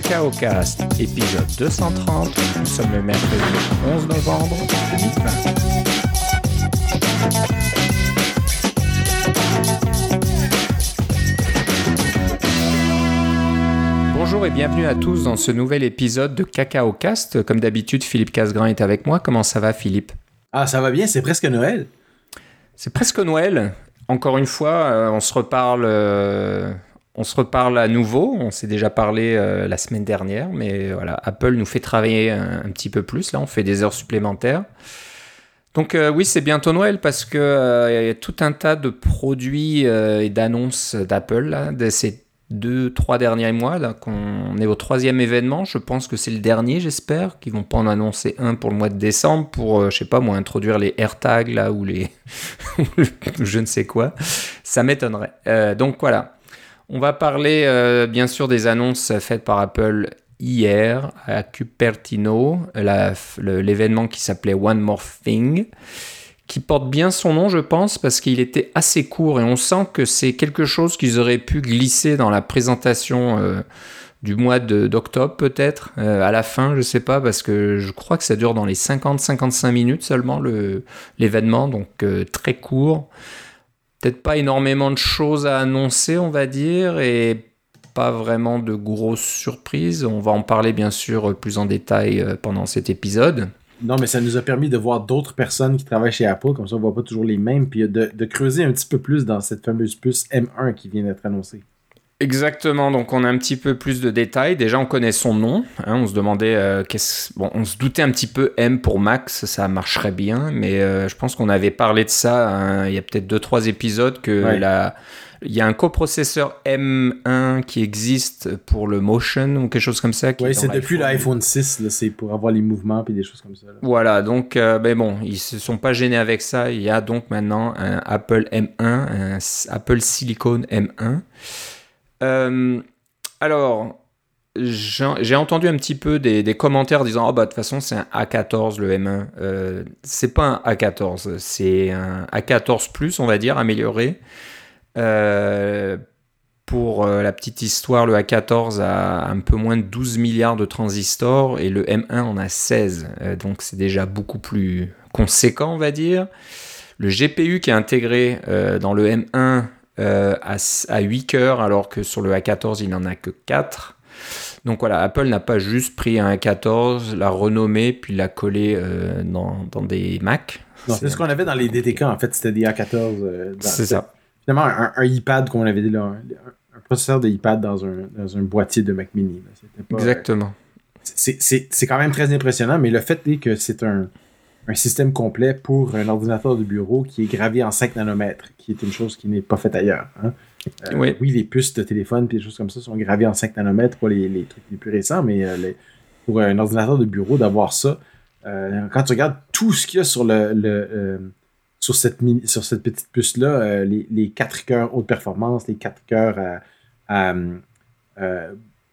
Cacao Cast, épisode 230. Nous sommes le mercredi 11 novembre 2020. Bonjour et bienvenue à tous dans ce nouvel épisode de Cacao Cast. Comme d'habitude, Philippe Casgrain est avec moi. Comment ça va, Philippe? Ah, ça va bien, c'est presque Noël. C'est presque Noël. Encore une fois, euh, on se reparle. Euh, on se reparle à nouveau. On s'est déjà parlé euh, la semaine dernière, mais voilà, Apple nous fait travailler un, petit peu plus. Là, on fait des heures supplémentaires. Donc euh, oui, c'est bientôt Noël parce que euh, y a tout un tas de produits euh, et d'annonces d'Apple de ces deux, trois derniers mois. Là, qu'on est au troisième événement. Je pense que c'est le dernier, j'espère, qu'ils vont pas en annoncer un pour le mois de décembre pour, euh, je sais pas moi, introduire les AirTags là ou les, je ne sais quoi. Ça m'étonnerait. Euh, donc voilà. On va parler euh, bien sûr des annonces faites par Apple hier à Cupertino, l'événement qui s'appelait One More Thing, qui porte bien son nom, je pense, parce qu'il était assez court et on sent que c'est quelque chose qu'ils auraient pu glisser dans la présentation euh, du mois d'octobre, peut-être, euh, à la fin, je sais pas, parce que je crois que ça dure dans les 50-55 minutes seulement, le- l'événement, donc très court peut-être pas énormément de choses à annoncer, on va dire, et pas vraiment de grosses surprises. On va en parler bien sûr plus en détail euh, pendant cet épisode. Non, mais ça nous a permis de voir d'autres personnes qui travaillent chez Apple, comme ça on voit pas toujours les mêmes, puis de, de creuser un petit peu plus dans cette fameuse puce M1 qui vient d'être annoncée. Exactement, donc on a un petit peu plus de détails. Déjà, on connaît son nom. hein, on se demandait, euh, qu'est-ce... bon, on se doutait un petit peu M pour Max, ça marcherait bien, mais euh, je pense qu'on avait parlé de ça hein, il y a peut-être deux trois épisodes que Ouais. la- il y a un coprocesseur M1 qui existe pour le motion ou quelque chose comme ça. Oui, c'est depuis l'iPhone. l'iPhone 6, là, c'est pour avoir les mouvements puis des choses comme ça. là. Voilà, donc, euh, ben bon, ils se sont pas gênés avec ça. Il y a donc maintenant un Apple M1, un Apple Silicon M1. Euh, alors, j'ai entendu un petit peu des, commentaires disant, oh bah de toute façon c'est un A14 le M1. Euh, c'est pas un A14, c'est un A14 Plus, on va dire, amélioré. Euh, pour euh, la petite histoire, le A14 a un peu moins de 12 milliards de transistors et le M1 en a 16. Euh, donc c'est déjà beaucoup plus conséquent, on va dire. Le GPU qui est intégré dans le M1 euh, a, a 8 cœurs alors que sur le A14 il n'en a que 4. Donc voilà, Apple n'a pas juste pris un A14, l'a renommé puis l'a collé euh, dans, dans des Mac. C'est ce qu'on avait dans les DTK, en fait, c'était des A14. euh, dans- C'est ça. Finalement, un, un iPad, comme on avait dit là, un, un processeur de iPad dans un, dans un boîtier de Mac Mini. pas, euh, Exactement. c'est- c'est c'est quand même très impressionnant, mais le fait est que c'est un, un système complet pour un ordinateur de bureau qui est gravé en 5 nanomètres, qui est une chose qui n'est pas faite ailleurs. hein. Euh, Oui. Oui, les puces de téléphone et des choses comme ça sont gravées en 5 nanomètres pour les, les trucs les plus récents, mais euh, les- pour un ordinateur de bureau, d'avoir ça, euh, quand tu regardes tout ce qu'il y a sur le, le, sur cette, mini- sur cette petite puce-là, les, les 4 cœurs haute performance, les 4 cœurs à, à,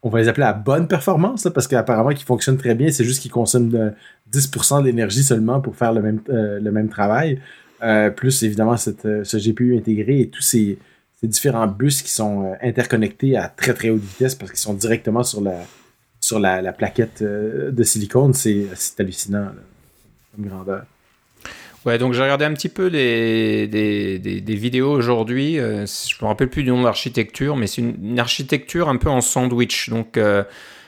on va les appeler à bonne performance, là, parce qu'apparemment qu'ils fonctionnent très bien, c'est juste qu'ils consomment de 10% d'énergie seulement pour faire le même, euh, travail. Euh, plus évidemment euh, ce GPU intégré et tous ces, différents bus qui sont interconnectés à très très haute vitesse parce qu'ils sont directement sur la, plaquette de silicone, c'est hallucinant comme grandeur. Ouais, donc j'ai regardé un petit peu des, des, des- vidéos aujourd'hui. euh, je me rappelle plus du nom de l'architecture, mais c'est une, architecture un peu en sandwich. Donc euh,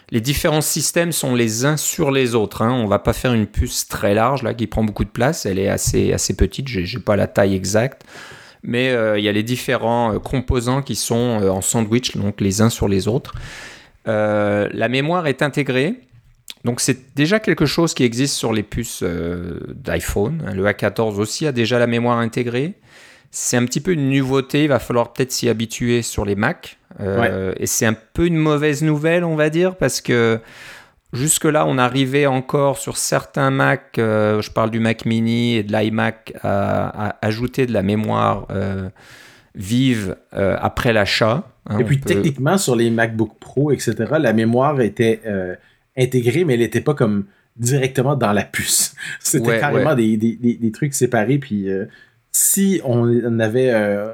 les différents systèmes sont les uns sur les autres. Hein. On va pas faire une puce très large là qui prend beaucoup de place. Elle est assez assez petite. J'ai pas la taille exacte, mais euh, il y a les différents euh, composants qui sont en sandwich, donc les uns sur les autres. La mémoire est intégrée. Donc c'est déjà quelque chose qui existe sur les puces euh, d'iPhone. Le A14 aussi a déjà la mémoire intégrée. C'est un petit peu une nouveauté, il va falloir peut-être s'y habituer sur les Mac. Euh, Et c'est un peu une mauvaise nouvelle, on va dire, parce que jusque-là, on arrivait encore sur certains Mac, euh, je parle du Mac mini et de l'iMac, à, à ajouter de la mémoire vive après l'achat. hein. et On puis peut- techniquement sur les MacBook Pro, etc., la mémoire était intégrée, mais elle n'était pas comme directement dans la puce. C'était Ouais, carrément ouais. Des, des, des, des trucs séparés. Puis euh, si on avait, euh,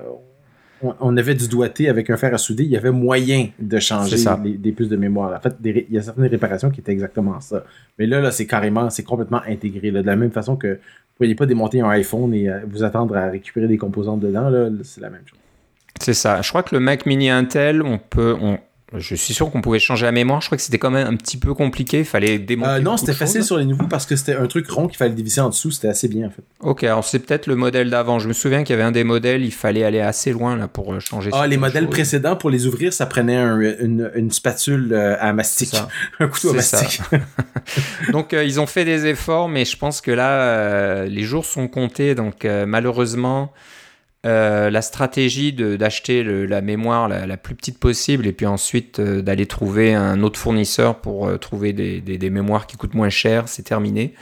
on, avait du doigté avec un fer à souder, il y avait moyen de changer des puces de mémoire. En fait, il y a certaines réparations qui étaient exactement ça. Mais là, là c'est carrément, c'est complètement intégré. De la même façon que vous ne pourriez pas démonter un iPhone et euh, vous attendre à récupérer des composantes dedans, là, c'est la même chose. C'est ça. Je crois que le Mac Mini Intel, on peut, on, je suis sûr qu'on pouvait changer la mémoire. Je crois que c'était quand même un petit peu compliqué. Il fallait démonter. Euh, non, c'était facile sur les nouveaux parce que c'était un truc rond qu'il fallait diviser en dessous. C'était assez bien en fait. Ok, alors c'est peut-être le modèle d'avant. Je me souviens qu'il y avait un des modèles, il fallait aller assez loin là pour euh, changer. Ah, les modèles précédents pour les ouvrir, ça prenait une, spatule euh, à mastic, un couteau à mastic. donc ils ont fait des efforts, mais je pense que là les jours sont comptés. Donc malheureusement. Euh, la stratégie d'acheter la mémoire la, plus petite possible et puis ensuite euh, d'aller trouver un autre fournisseur pour euh, trouver des, mémoires qui coûtent moins cher, c'est terminé.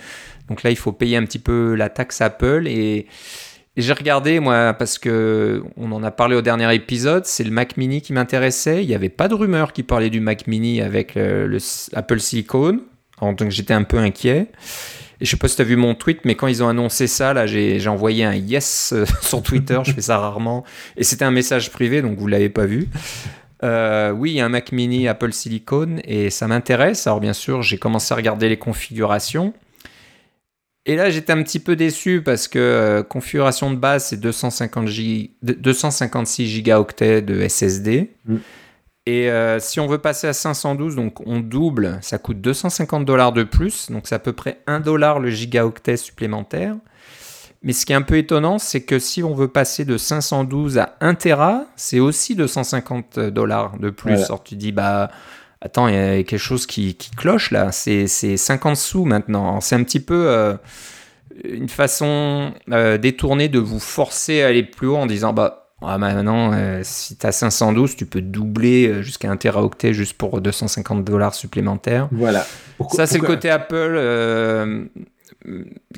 Donc là, il faut payer un petit peu la taxe Apple et, j'ai regardé moi parce que on en a parlé au dernier épisode, c'est le Mac Mini qui m'intéressait. Il n'y avait pas de rumeur qui parlait du Mac Mini avec le, Apple Silicon, donc j'étais un peu inquiet. Et je sais pas si tu as vu mon tweet, mais quand ils ont annoncé ça, là, j'ai envoyé un yes euh, sur Twitter. je fais ça rarement. Et c'était un message privé, donc vous l'avez pas vu. Euh, oui, il y a un Mac mini Apple Silicon et ça m'intéresse. Alors bien sûr, j'ai commencé à regarder les configurations. Et là, j'étais un petit peu déçu parce que euh, configuration de base, c'est 256 gigaoctets de SSD. Mm. Et euh, si on veut passer à 512, donc on double, ça coûte 250 dollars de plus, donc c'est à peu près 1 dollar le gigaoctet supplémentaire. Mais ce qui est un peu étonnant, c'est que si on veut passer de 512 à 1 Tera, c'est aussi 250 dollars de plus. Alors tu dis, bah attends, il y a quelque chose qui, cloche là, c'est 50 sous maintenant. C'est un petit peu euh, une façon euh, détournée de vous forcer à aller plus haut en disant, bah ah, maintenant, euh, si tu as 512, tu peux doubler euh, jusqu'à 1 teraoctet juste pour 250 dollars supplémentaires. Voilà. ça, c'est le côté Apple euh,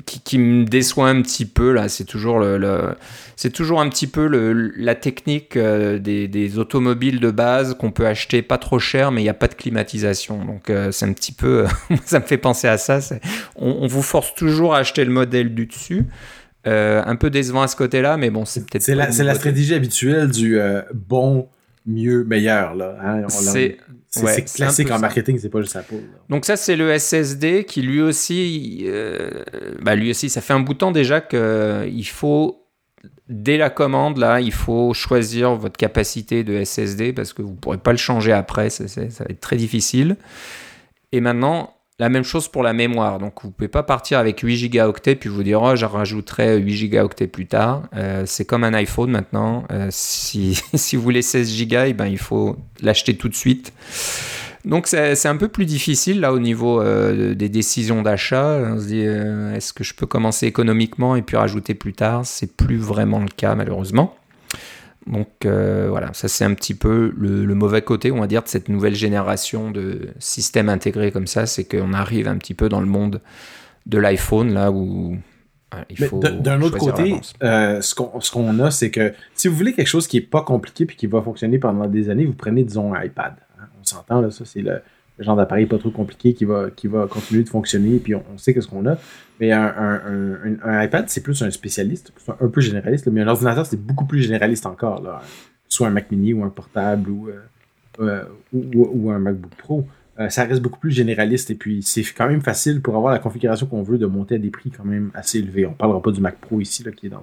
qui, me déçoit un petit peu. là. C'est toujours, le, c'est toujours un petit peu le, la technique des, des, automobiles de base qu'on peut acheter pas trop cher, mais il n'y a pas de climatisation. Donc, c'est un petit peu. ça me fait penser à ça. On, on, vous force toujours à acheter le modèle du dessus. Euh, un peu décevant à ce côté-là, mais bon, c'est peut-être. C'est la, la stratégie habituelle du euh, bon, mieux, meilleur. Là, hein. C'est classique en marketing, c'est pas juste Apple. Donc, ça, c'est le SSD qui lui aussi, euh, bah, lui aussi, ça fait un bout de temps déjà qu'il faut. Dès la commande, là, il faut choisir votre capacité de SSD parce que vous ne pourrez pas le changer après, ça va être très difficile. Et maintenant, la même chose pour la mémoire. Donc vous ne pouvez pas partir avec 8 gigaoctets puis vous dire oh, je rajouterai 8 gigaoctets plus tard. Euh, c'est comme un iPhone maintenant. Euh, si, si, vous voulez 16 gigas, eh ben, il faut l'acheter tout de suite. Donc c'est un peu plus difficile là au niveau euh, des décisions d'achat. On se dit est-ce que je peux commencer économiquement et puis rajouter plus tard? C'est plus vraiment le cas malheureusement. Donc euh, voilà, ça c'est un petit peu le, mauvais côté, on va dire, de cette nouvelle génération de systèmes intégrés comme ça, c'est qu'on arrive un petit peu dans le monde de l'iPhone, là où il faut... D'un autre côté, euh, ce qu'on a, c'est que si vous voulez quelque chose qui n'est pas compliqué puis qui va fonctionner pendant des années, vous prenez, disons, un iPad. Hein. On s'entend, là, ça c'est le, genre d'appareil pas trop compliqué qui va, qui va continuer de fonctionner, puis on, sait qu'est-ce qu'on a. Mais un, iPad, c'est plus un spécialiste, un peu généraliste, mais un ordinateur, c'est beaucoup plus généraliste encore. Là. Soit un Mac mini ou un portable ou, euh, euh, un MacBook Pro. Euh, ça reste beaucoup plus généraliste et puis c'est quand même facile pour avoir la configuration qu'on veut de monter à des prix quand même assez élevés. On ne parlera pas du Mac Pro ici, là, qui est dans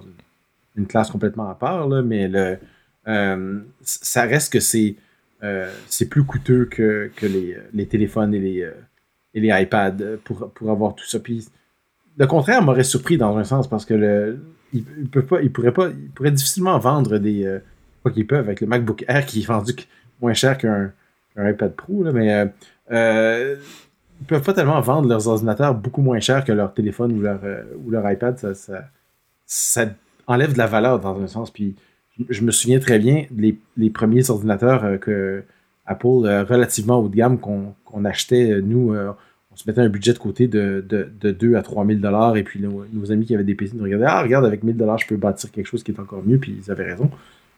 une, classe complètement à part, mais le, ça reste que c'est c'est plus coûteux que, que les, les, téléphones et les, et les iPads pour, pour avoir tout ça. Puis le contraire m'aurait surpris dans un sens parce que le, ils, pas, pourraient pas, difficilement vendre des, euh, pas qu'ils peuvent avec le MacBook Air qui est vendu moins cher qu'un iPad Pro, là, mais euh, euh, ils peuvent pas tellement vendre leurs ordinateurs beaucoup moins cher que leur téléphone ou leur, euh, ou iPad. Ça, ça, ça, enlève de la valeur dans un sens. Puis je me souviens très bien les, premiers ordinateurs que Apple relativement haut de gamme qu'on achetait nous on se mettait un budget de côté de, de, 2 à 3 000 dollars et puis nos, amis qui avaient des PC nous regardaient Ah, regarde, avec 1000 dollars, je peux bâtir quelque chose qui est encore mieux, puis ils avaient raison.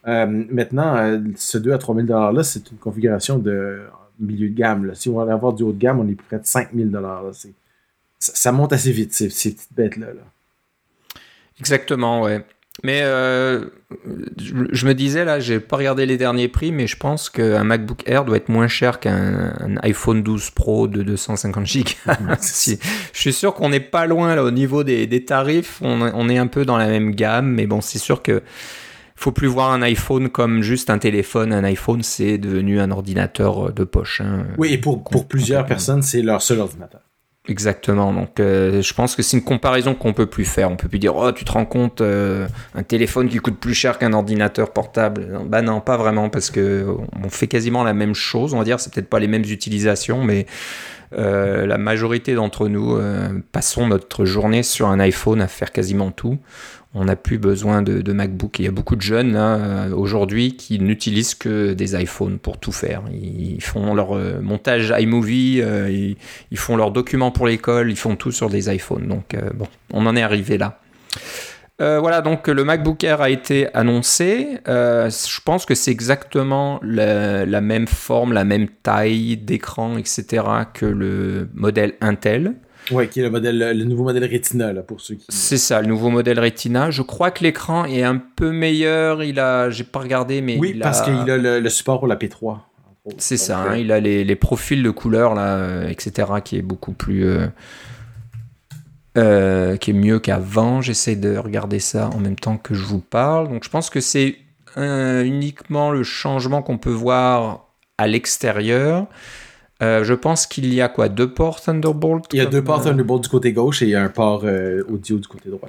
Euh, maintenant, euh, ce 2 à 3 000 dollars-là, c'est une configuration de milieu de gamme. Si on va avoir du haut de gamme, on est près de 5 000 dollars. Ça, monte assez vite, ces, petites bêtes-là. Exactement, ouais. Mais euh, je, me disais là, j'ai pas regardé les derniers prix, mais je pense qu'un MacBook Air doit être moins cher qu'un iPhone 12 Pro de 250 Go. je suis sûr qu'on n'est pas loin là au niveau des, tarifs. On, on, est un peu dans la même gamme, mais bon, c'est sûr que faut plus voir un iPhone comme juste un téléphone. Un iPhone, c'est devenu un ordinateur de poche. Hein. oui, et pour, pour plusieurs personnes, c'est leur seul ordinateur. Exactement. Donc, euh, je pense que c'est une comparaison qu'on peut plus faire. On peut plus dire, oh, tu te rends compte, euh, un téléphone qui coûte plus cher qu'un ordinateur portable. Bah non, pas vraiment, parce que on fait quasiment la même chose. On va dire, c'est peut-être pas les mêmes utilisations, mais euh, la majorité d'entre nous passons notre journée sur un iPhone à faire quasiment tout on n'a plus besoin de, MacBook. Il y a beaucoup de jeunes euh, aujourd'hui qui n'utilisent que des iPhones pour tout faire. Ils font leur euh, montage iMovie, euh, ils, font leurs documents pour l'école, ils font tout sur des iPhones. Donc bon, on en est arrivé là. voilà, donc le MacBook Air a été annoncé. je pense que c'est exactement la, même forme, la même taille d'écran, etc. que le modèle Intel. Oui, qui est le, modèle, le nouveau modèle Retina, là, pour ceux qui... C'est ça, le nouveau modèle Retina. Je crois que l'écran est un peu meilleur. Il a... J'ai pas regardé, mais Oui, parce qu'il a le, support pour la P3. C'est ça, hein, il a les, profils de couleurs, là, euh, etc., qui est beaucoup plus... Euh, euh, qui est mieux qu'avant. J'essaie de regarder ça en même temps que je vous parle. Donc je pense que c'est uniquement le changement qu'on peut voir à l'extérieur. Euh, je pense qu'il y a quoi Deux ports Thunderbolt Il y a deux ports euh, Thunderbolt du côté gauche et un port euh, audio du côté droit.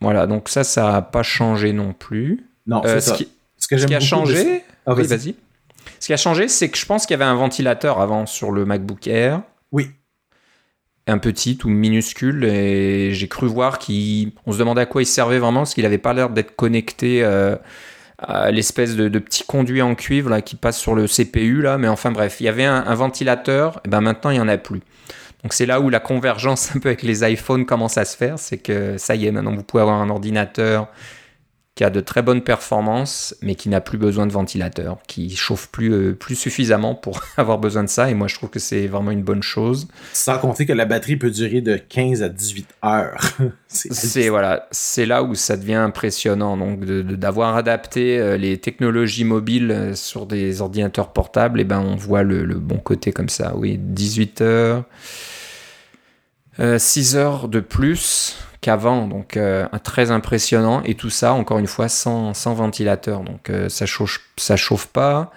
voilà, donc ça, ça n'a pas changé non plus. Non, c'est ça. Ce qui, ce qui a changé. Ah, oui, vas-y. Ce qui a changé, c'est que je pense qu'il y avait un ventilateur avant sur le MacBook Air. Oui. Un petit ou minuscule, et j'ai cru voir qu'on se demandait à quoi il servait vraiment, parce qu'il n'avait pas l'air d'être connecté l'espèce de, petit conduit en cuivre qui passe sur le CPU là, mais enfin bref, il y avait un, ventilateur, et ben maintenant il n'y en a plus. Donc c'est là où la convergence un peu avec les iPhones commence à se faire, c'est que ça y est, maintenant vous pouvez avoir un ordinateur qui a de très bonnes performances, mais qui n'a plus besoin de ventilateur, qui chauffe plus, euh, plus suffisamment pour avoir besoin de ça. Et moi, je trouve que c'est vraiment une bonne chose. Sans compter que la batterie peut durer de 15 à 18 heures. c'est voilà, c'est là où ça devient impressionnant. Donc, d'avoir adapté euh, les technologies mobiles euh, sur des ordinateurs portables, et eh ben, on voit le, le bon côté comme ça. Oui, 18 heures. 6 heures de plus qu'avant, donc euh, très impressionnant. Et tout ça, encore une fois, sans, sans ventilateur, donc euh, ça chauffe, ça chauffe pas.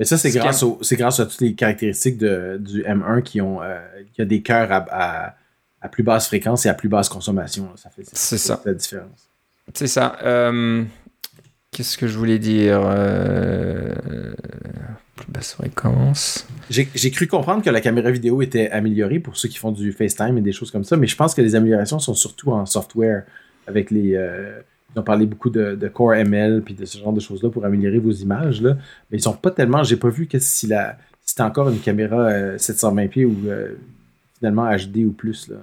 Et ça, c'est grâce, grâce à toutes les caractéristiques de, du M1 qui ont euh, qui a des cœurs à, à, plus basse fréquence et à plus basse consommation. Ça fait, ça. la différence. C'est ça. Qu'est-ce que je voulais dire Plus basse fréquence. J'ai cru comprendre que la caméra vidéo était améliorée pour ceux qui font du FaceTime et des choses comme ça, mais je pense que les améliorations sont surtout en software avec les. Euh, ils ont parlé beaucoup de, Core ML puis de ce genre de choses-là pour améliorer vos images là, mais ils sont pas tellement. J'ai pas vu que si la c'était encore une caméra 720p euh, ou euh, finalement HD ou plus là.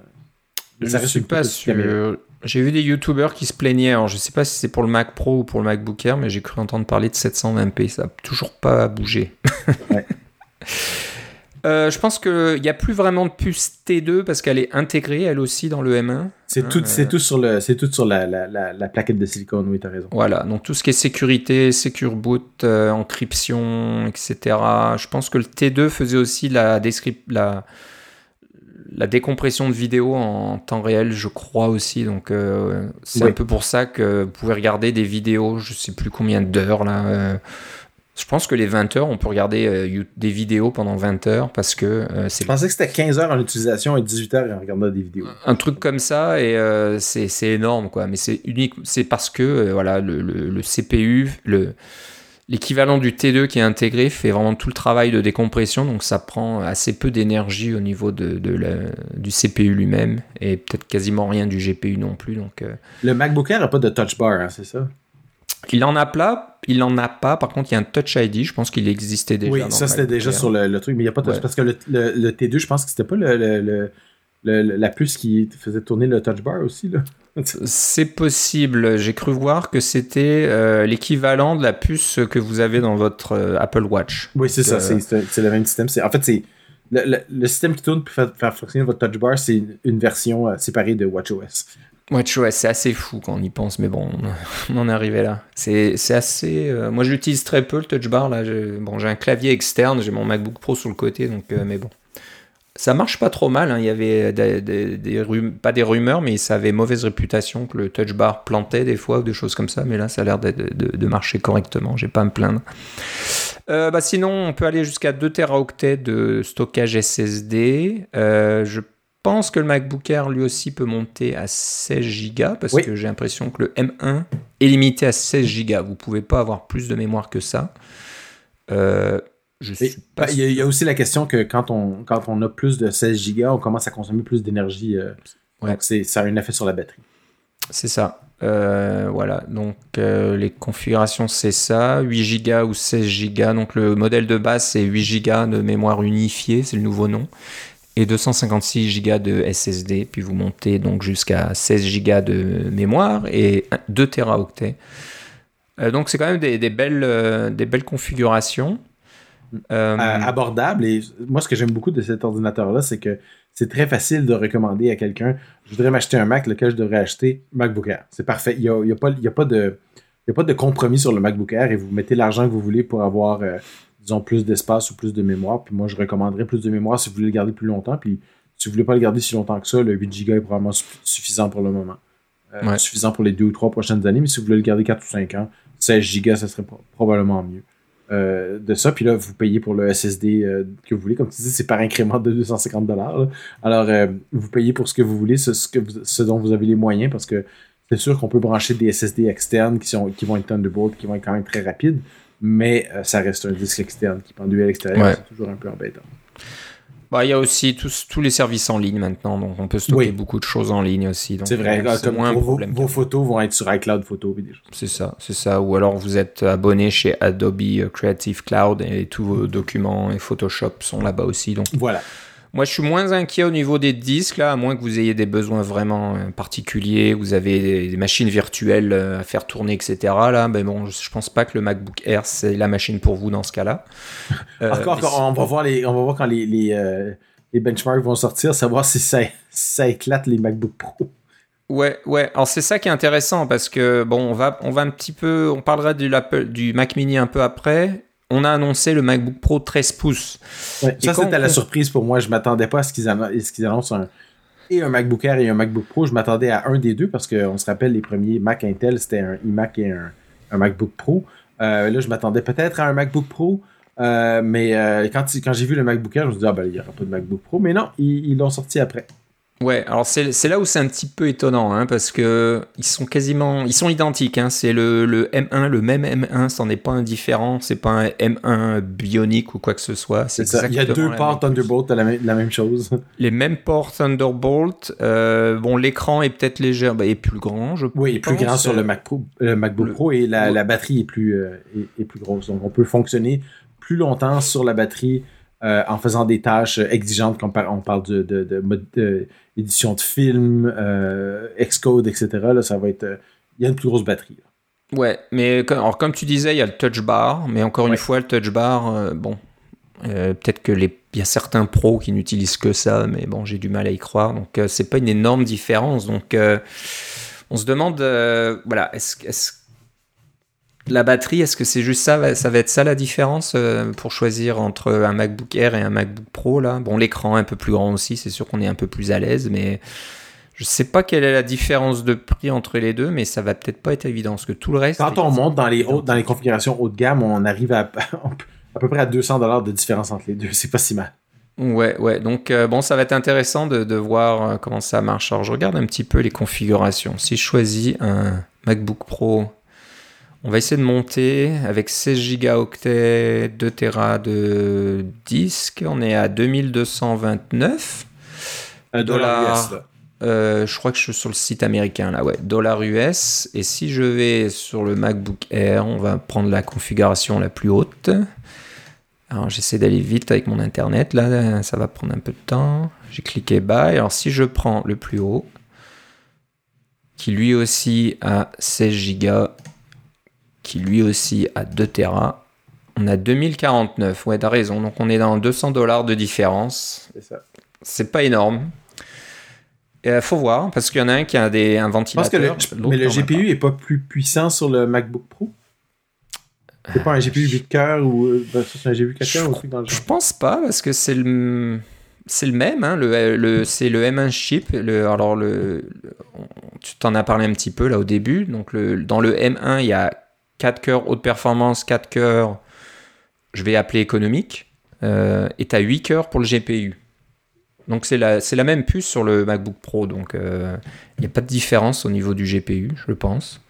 je suis pas sûr. J'ai vu des youtubeurs qui se plaignaient. Alors, je sais pas si c'est pour le Mac Pro ou pour le MacBook Air, mais j'ai cru entendre parler de 720p. Ça n'a toujours pas bougé. ouais. Euh, je pense qu'il n'y a plus vraiment de puce T2 parce qu'elle est intégrée elle aussi dans le M1. C'est tout, c'est tout sur, le, c'est tout sur la, la, la, plaquette de silicone, oui, tu as raison. Voilà, donc tout ce qui est sécurité, Secure Boot, euh, encryption, etc. Je pense que le T2 faisait aussi la, la, la décompression de vidéo en temps réel, je crois aussi. Donc euh, c'est un peu pour ça que vous pouvez regarder des vidéos, je sais plus combien d'heures là je pense que les 20 heures, on peut regarder euh, des vidéos pendant 20 heures parce que euh, c'est. Je pensais que c'était 15 heures en utilisation et 18 heures en regardant des vidéos. Un truc comme ça et euh, c'est énorme quoi. Mais c'est unique, c'est parce que voilà le, le, CPU, le l'équivalent du T2 qui est intégré fait vraiment tout le travail de décompression, donc ça prend assez peu d'énergie au niveau de, de du CPU lui-même et peut-être quasiment rien du GPU non plus. Donc, Le MacBook Air n'a pas de touch bar, hein, c'est ça? Il en a pas, il en a pas. Par contre, il y a un Touch ID. Je pense qu'il existait déjà. Oui, ça c'était déjà sur le, truc, mais il n'y a pas de parce que le, T2, je pense que c'était pas le, la puce qui faisait tourner le Touch Bar aussi là. C'est possible. J'ai cru voir que c'était euh, l'équivalent de la puce que vous avez dans votre euh, Apple Watch. Oui, c'est ça. Euh, c'est le même système. En fait, c'est le, système qui tourne pour faire, fonctionner votre Touch Bar, c'est une version séparée de WatchOS. WatchOS, c'est assez fou quand on y pense, mais bon, on en est arrivé là. C'est assez. Moi, je l'utilise très peu, le touch bar. Là. Bon, j'ai un clavier externe, j'ai mon MacBook Pro sur le côté, donc, mais bon. Ça marche pas trop mal. Hein. Il y avait des, pas des rumeurs, mais ça avait mauvaise réputation que le touch bar plantait des fois ou des choses comme ça. Mais là, ça a l'air de, de, marcher correctement. J'ai pas à me plaindre. Euh, bah sinon, on peut aller jusqu'à 2 Teraoctets de stockage SSD. je pense que le MacBook Air lui aussi peut monter à 16 Go parce que j'ai l'impression que le M1 est limité à 16 Go. Vous pouvez pas avoir plus de mémoire que ça. Euh, je suis pas il, y a, aussi la question que quand on, quand on a plus de 16 Go, on commence à consommer plus d'énergie. Euh, donc ça a un effet sur la batterie. C'est ça. Euh, voilà, donc les configurations c'est ça, 8 Go ou 16 Go. Donc le modèle de base c'est 8 Go de mémoire unifiée, c'est le nouveau nom et 256 Go de SSD, puis vous montez donc jusqu'à 16 Go de mémoire et 2 Teraoctets. Euh, donc c'est quand même des, belles, euh, des belles configurations. Euh, abordables. Et moi, ce que j'aime beaucoup de cet ordinateur-là, c'est que c'est très facile de recommander à quelqu'un je voudrais m'acheter un Mac, lequel je devrais acheter? MacBook Air. C'est parfait. Il n'y a, a, pas, a, pas de, a pas de compromis sur le MacBook Air et vous mettez l'argent que vous voulez pour avoir disons, plus d'espace ou plus de mémoire. Puis moi, je recommanderais plus de mémoire si vous voulez le garder plus longtemps. Puis si vous voulez pas le garder si longtemps que ça, le 8 Go est probablement suffisant pour le moment. Euh, suffisant pour les deux ou trois prochaines années. Mais si vous voulez le garder 4 ou 5 ans, 16 Go, ça serait probablement mieux. Euh, de ça, puis là, vous payez pour le SSD euh, que vous voulez. Comme tu dis, c'est par incrément de 250 dollars. Alors, vous payez pour ce que vous voulez, ce, ce, dont vous avez les moyens, parce que c'est sûr qu'on peut brancher des SSD externes qui, sont, qui vont être Thunderbolt, qui vont être quand même très rapides mais euh, ça reste un disque externe qui pendu à l'extérieur, c'est toujours un peu embêtant. Bah, il y a aussi tous, tous les services en ligne maintenant, donc on peut stocker beaucoup de choses en ligne aussi. C'est vrai, euh, comme moins vos, vos, photos vont être sur iCloud Photo. C'est ça, c'est ça. Ou alors vous êtes abonné chez Adobe Creative Cloud et tous vos documents et Photoshop sont là-bas aussi. Donc voilà. Moi, je suis moins inquiet au niveau des disques, là, à moins que vous ayez des besoins vraiment euh, particuliers, vous avez des machines virtuelles euh, à faire tourner, etc. Là, mais bon, je pense pas que le MacBook Air, c'est la machine pour vous dans ce cas-là. Euh, Encore, on, va voir les, on va voir quand les, les, benchmarks vont sortir, savoir si ça, ça éclate les MacBook Pro. Ouais, ouais. Alors c'est ça qui est intéressant parce que bon, on va, on va un petit peu, on parlera du, du Mac Mini un peu après on a annoncé le MacBook Pro 13 pouces. ça, c'était la surprise pour moi. Je m'attendais pas à ce qu'ils annoncent un, et un MacBook Air et un MacBook Pro. Je m'attendais à un des deux parce qu'on se rappelle, les premiers Mac Intel, c'était un iMac et un, MacBook Pro. Euh, là, je m'attendais peut-être à un MacBook Pro. Euh, mais euh, quand, quand j'ai vu le MacBook Air, je me suis dit, ah ben, il n'y aura pas de MacBook Pro. Mais non, ils l'ont sorti après. Ouais, alors c'est là où c'est un petit peu étonnant, hein, parce que ils sont quasiment, ils sont identiques. Hein, c'est le, le, M1, le même M1, c'en est pas un différent, c'est pas un M1 bionique ou quoi que ce soit. C'est. Il y a deux ports Thunderbolt, la, la, même chose. Les mêmes ports Thunderbolt. Euh, bon, l'écran est peut-être léger, bah, est plus grand, je Oui, il est plus grand sur le, Mac Pro, le MacBook Pro et la, la, batterie est plus, euh, est, est plus grosse. Donc on peut fonctionner plus longtemps sur la batterie euh, en faisant des tâches exigeantes, comme on parle de, de, de, édition de film, euh, Xcode, etc. Là, ça va être. Euh, il y a une plus grosse batterie. Ouais, mais alors, comme tu disais, il y a le touch bar, mais encore une fois, le touch bar, bon, peut-être que les, y a certains pros qui n'utilisent que ça, mais bon, j'ai du mal à y croire. Donc, c'est pas une énorme différence. Donc, on se demande, voilà, est-ce est la batterie, est-ce que c'est juste ça Ça va être ça la différence euh, pour choisir entre un MacBook Air et un MacBook Pro là? Bon, l'écran un peu plus grand aussi, c'est sûr qu'on est un peu plus à l'aise, mais je sais pas quelle est la différence de prix entre les deux, mais ça va peut-être pas être évident parce que tout le reste. Quand on monte dans les dans les configurations haut de gamme, on arrive à à peu près à 200 dollars de différence entre les deux. C'est pas si mal. Ouais, ouais. Donc euh, bon, ça va être intéressant de, de voir euh, comment ça marche. Alors je regarde un petit peu les configurations. Si je choisis un MacBook Pro on va essayer de monter avec 16 Go 2 Tera de disque. On est à 2229 dollars. Euh, je crois que je suis sur le site américain là, ouais, dollar US. Et si je vais sur le MacBook Air, on va prendre la configuration la plus haute. Alors j'essaie d'aller vite avec mon internet là, ça va prendre un peu de temps. J'ai cliqué buy. Alors si je prends le plus haut, qui lui aussi a 16 Go qui lui aussi a 2 Tera. On a 2049, ouais, t'as raison. Donc on est dans 200 dollars de différence. C'est ça. C'est pas énorme. Il faut voir, parce qu'il y en a un qui a des, un ventilateur. mais le GPU n'est pas plus puissant sur le MacBook Pro? C'est pas un GPU 8 cœurs ou ben, c'est un GPU 4 cœurs ou dans le genre Je pense pas, parce que c'est le c'est le même, hein, le, le c'est le M1 chip. Le, alors, le, tu t'en as parlé un petit peu là au début. Donc, le, dans le M1, il y a 4 cœurs haute performance, 4 cœurs, je vais appeler économique, euh, et tu as 8 cœurs pour le GPU. Donc, c'est la, même puce sur le MacBook Pro. Donc, euh, il n'y a pas de différence au niveau du GPU, je pense.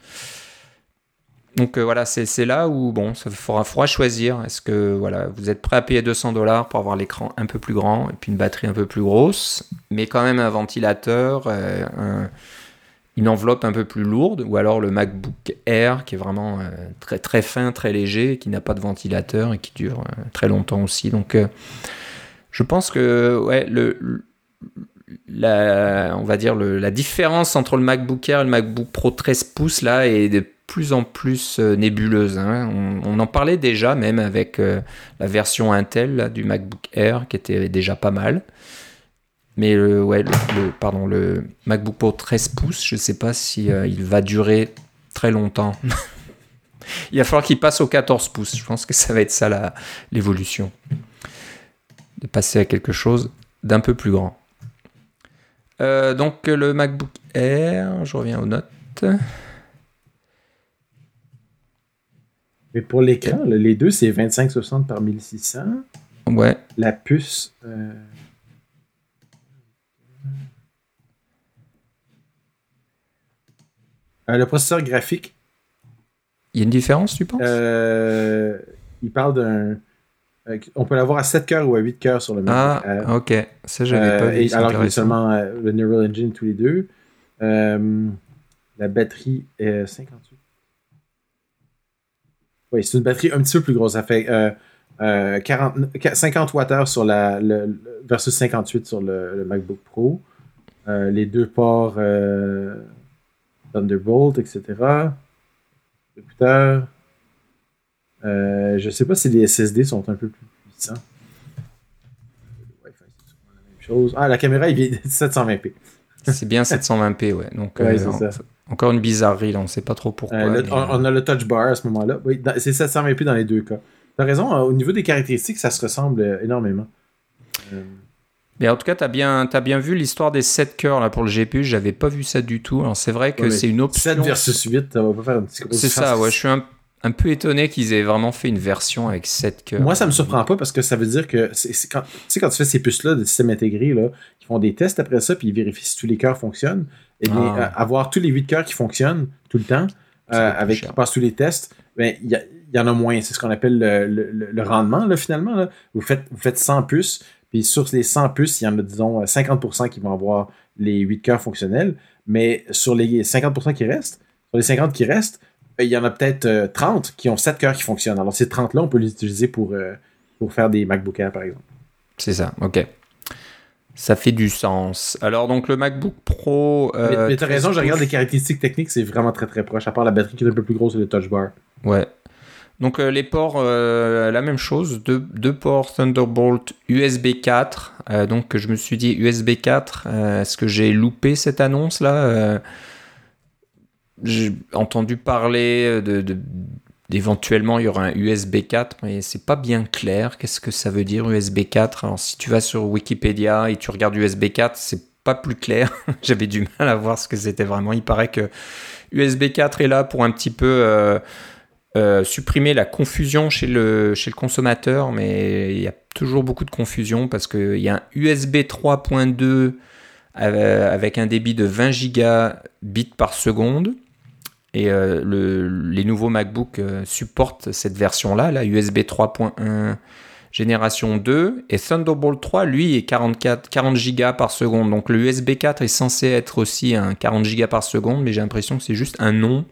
Donc euh, voilà, c'est là où bon, ça fera froid choisir. Est-ce que voilà, vous êtes prêt à payer 200 dollars pour avoir l'écran un peu plus grand et puis une batterie un peu plus grosse, mais quand même un ventilateur, euh, une enveloppe un peu plus lourde, ou alors le MacBook Air qui est vraiment euh, très très fin, très léger, qui n'a pas de ventilateur et qui dure très longtemps aussi. Donc je pense que ouais, le, la, on va dire la différence entre le MacBook Air et le MacBook Pro 13 pouces là est de plus en plus euh, nébuleuse. Hein. On, en parlait déjà même avec euh, la version Intel du MacBook Air qui était déjà pas mal. Mais le, ouais, le, pardon, le MacBook Pro 13 pouces, je ne sais pas si euh, il va durer très longtemps. il va falloir qu'il passe au 14 pouces. Je pense que ça va être ça l'évolution. De passer à quelque chose d'un peu plus grand. donc le MacBook Air, je reviens aux notes. Mais pour l'écran, les deux, c'est 2560 par 1600. Ouais. La puce. Euh, euh, le processeur graphique. Il y a une différence, tu penses? Euh, Il parle d'un. On peut l'avoir à 7 cœurs ou à 8 cœurs sur le même. Ah, ok. Ça, j'avais pas vu. alors qu'il y a seulement le Neural Engine tous les deux. la batterie est 58 oui, c'est une batterie un petit peu plus grosse. Ça fait 40, euh, 50 euh, Wh sur la, versus 58 sur le, MacBook Pro. Euh, les deux ports Thunderbolt, etc. Écouteurs. je ne sais pas si les SSD sont un peu plus puissants. Ah, la caméra, il vient 720p. C'est bien 720p, ouais. Donc, ouais, c'est ça. Encore une bizarrerie, là, on ne sait pas trop pourquoi. Euh, on, a le touch bar à ce moment-là. Oui, c'est 720p dans les deux cas. Tu as raison, euh, au niveau des caractéristiques, ça se ressemble euh, énormément. Mais en tout cas, tu as bien, as bien vu l'histoire des 7 cœurs là, pour le GPU. J'avais pas vu ça du tout. Alors, c'est vrai que c'est une option. 7 versus 8, ça va pas faire une petite C'est ça, ouais. Je suis un, un peu étonné qu'ils aient vraiment fait une version avec 7 cœurs. Moi, ça me surprend pas parce que ça veut dire que quand, tu sais, quand tu fais ces puces-là de système intégré, là, ils font des tests après ça, puis ils vérifient si tous les cœurs fonctionnent. Et eh bien, ah. euh, avoir tous les 8 cœurs qui fonctionnent tout le temps, euh, avec qui passent tous les tests, ben, il y, en a moins. C'est ce qu'on appelle le, rendement, là, finalement. Vous, faites, vous faites 100 puces, puis sur les 100 puces, il y en a, disons, 50% qui vont avoir les 8 cœurs fonctionnels. Mais sur les 50% qui restent, sur les 50 qui restent, il y en a peut-être 30 euh, qui ont 7 cœurs qui fonctionnent. Alors, ces 30-là, on peut les utiliser pour, euh, pour faire des MacBook Air, par exemple. C'est ça, ok. Ça fait du sens. Alors, donc, le MacBook Pro. Euh, mais, tu as raison, je regarde les caractéristiques techniques, c'est vraiment très très proche, à part la batterie qui est un peu plus grosse et le touch bar. Ouais. Donc, les ports, la même chose. Deux, ports Thunderbolt USB 4. donc, je me suis dit USB 4. Est-ce que j'ai loupé cette annonce là j'ai entendu parler de, d'éventuellement il y aura un USB 4, mais c'est pas bien clair. Qu'est-ce que ça veut dire USB 4 Alors si tu vas sur Wikipédia et tu regardes USB 4, c'est pas plus clair. J'avais du mal à voir ce que c'était vraiment. Il paraît que USB 4 est là pour un petit peu euh, euh, supprimer la confusion chez le, chez le consommateur, mais il y a toujours beaucoup de confusion parce qu'il y a un USB 3.2 euh, avec un débit de 20 gigabits par seconde et euh, les nouveaux MacBook supportent cette version-là, la USB 3.1 génération 2. Et Thunderbolt 3, lui, est 44, 40 Go par seconde. Donc le USB 4 est censé être aussi un 40 Go par seconde, mais j'ai l'impression que c'est juste un nom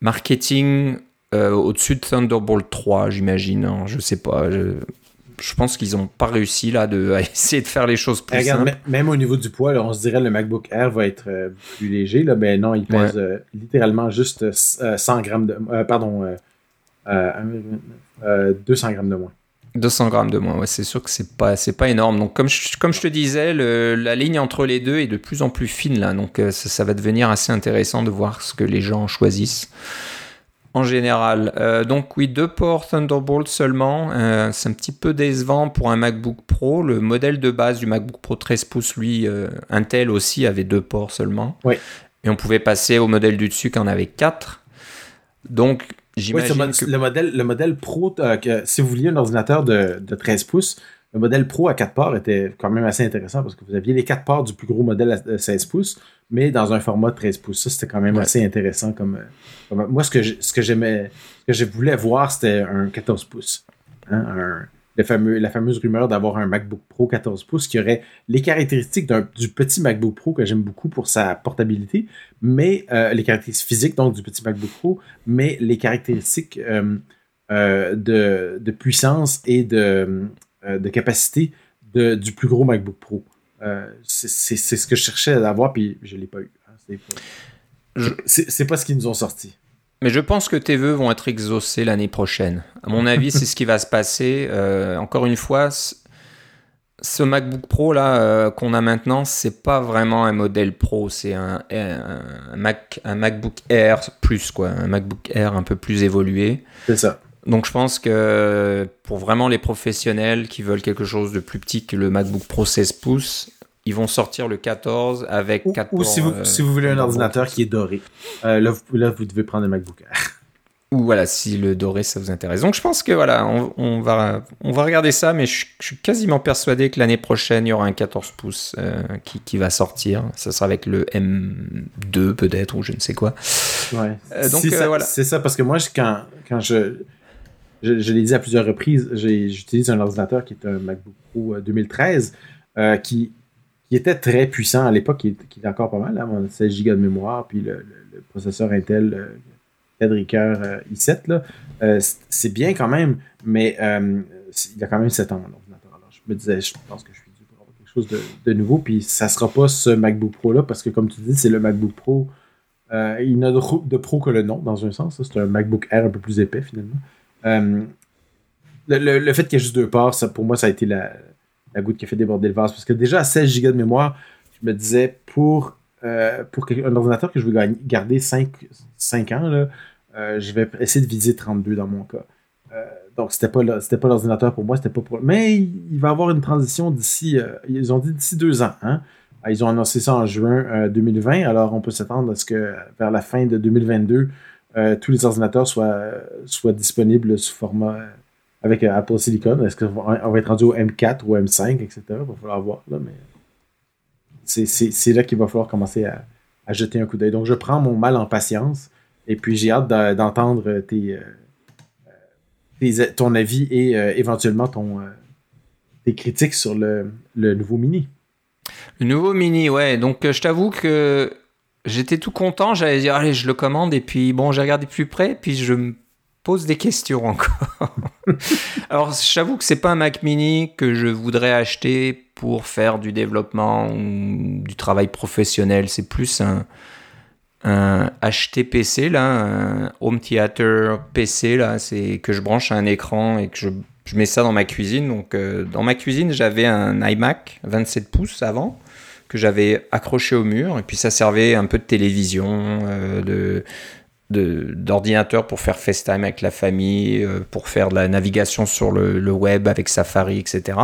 marketing euh, au-dessus de Thunderbolt 3, j'imagine. Hein. Je sais pas. Je je pense qu'ils n'ont pas réussi là de, à essayer de faire les choses plus simples. Même au niveau du poids, on se dirait que le MacBook Air va être euh, plus léger. Là. Ben non, il pèse euh, littéralement juste 100 euh, grammes de... pardon, 200 grammes de moins. 200 grammes de moins, ouais, c'est sûr que c'est pas, c'est pas énorme. Donc, comme je, comme je te disais, la ligne entre les deux est de plus en plus fine là. Donc, ça, va devenir assez intéressant de voir ce que les gens choisissent en général. Euh, donc, oui, deux ports Thunderbolt seulement. Euh, c'est un petit peu décevant pour un MacBook Pro. Le modèle de base du MacBook Pro 13 pouces, lui, Intel aussi avait deux ports seulement. Oui. Et on pouvait passer au modèle du dessus qui en avait quatre. Donc, J'imagine le, modèle, le modèle Pro, euh, que, si vous vouliez un ordinateur de, de, 13 pouces, le modèle Pro à 4 ports était quand même assez intéressant parce que vous aviez les 4 ports du plus gros modèle à 16 pouces, mais dans un format de 13 pouces. Ça, c'était quand même assez intéressant. Comme, comme, moi, ce que ce que j'aimais, ce que je voulais voir, c'était un 14 pouces. Hein, un, fameux, la fameuse rumeur d'avoir un MacBook Pro 14 pouces qui aurait les caractéristiques du petit MacBook Pro que j'aime beaucoup pour sa portabilité, mais euh, les caractéristiques physiques donc du petit MacBook Pro, mais les caractéristiques euh, euh, de, puissance et de, de capacité du plus gros MacBook Pro. c'est ce que je cherchais à avoir, puis je ne l'ai pas eu. Hein. C'est pas ce qu'ils nous ont sorti. Mais je pense que tes vœux vont être exaucés l'année prochaine. À mon avis, c'est ce qui va se passer. Euh, encore une fois, ce MacBook Pro là euh, qu'on a maintenant, c'est pas vraiment un modèle Pro, c'est un, Mac, un MacBook Air plus quoi, un MacBook Air un peu plus évolué. C'est ça. Donc je pense que pour vraiment les professionnels qui veulent quelque chose de plus petit que le MacBook Pro 16 pouces, ils vont sortir le 14 avec ou, 4 Ou si vous, si vous voulez un ordinateur qui est doré. Euh, là, vous, là, vous devez prendre un MacBook Air. Ou voilà, si le doré ça vous intéresse. Donc je pense que voilà, on, va, on va regarder ça, mais je, suis quasiment persuadé que l'année prochaine, il y aura un 14 pouces euh, qui, qui, va sortir. Ça sera avec le M2 peut-être, ou je ne sais quoi. Ouais. Euh, donc voilà. C'est ça, parce que moi, quand, quand je, je, l'ai dit à plusieurs reprises, j'utilise un ordinateur qui est un MacBook Pro 2013 qui qui était très puissant à l'époque, qui, est encore pas mal, là, 16 Go de mémoire, puis le, processeur Intel euh, Threadripper euh, i7, là, euh, c'est bien quand même, mais euh, il y a quand même 7 ans mon ordinateur. Je me disais, je pense que je suis dû pour avoir quelque chose de, nouveau, puis ça sera pas ce MacBook Pro-là, parce que comme tu dis, c'est le MacBook Pro. il n'a de, de, pro que le nom, dans un sens. C'est un MacBook Air un peu plus épais, finalement. Le, fait qu'il y ait juste deux parts, ça, pour moi, ça a été la, goutte qui a fait déborder le vase. Parce que déjà à 16 Go de mémoire, je me disais, pour, euh, pour un ordinateur que je veux garder 5, 5 ans, là, euh, je vais essayer de viser 32 dans mon cas. Euh, donc, c'était pas, pas l'ordinateur pour moi, c'était pas pour. Mais il va y avoir une transition d'ici. ils ont dit d'ici deux ans. Hein? Ah, ils ont annoncé ça en juin 2020. Alors, on peut s'attendre à ce que vers la fin de 2022, tous les ordinateurs soient, soient disponibles sous format avec euh, Apple Silicon. Est-ce qu'on va être rendu au M4 ou M5, etc. Il va falloir voir. Là, mais c'est là qu'il va falloir commencer à, jeter un coup d'œil. Donc, je prends mon mal en patience et puis j'ai hâte d'entendre tes, euh, ton avis et euh, éventuellement ton, tes critiques sur le, le, nouveau Mini. Le nouveau Mini, ouais. Donc, je t'avoue que j'étais tout content. J'allais dire, allez, je le commande. Et puis, bon, j'ai regardé plus près. Puis, je me pose des questions encore. Alors, j'avoue que c'est pas un Mac Mini que je voudrais acheter pour faire du développement ou du travail professionnel. C'est plus un, HTPC, là, un Home Theater PC, là, c'est que je branche à un écran et que je, je mets ça dans ma cuisine. Donc, euh, dans ma cuisine, j'avais un iMac 27 pouces avant que j'avais accroché au mur et puis ça servait un peu de télévision, euh, de d'ordinateur pour faire FaceTime avec la famille, euh, pour faire de la navigation sur le, web avec Safari, etc.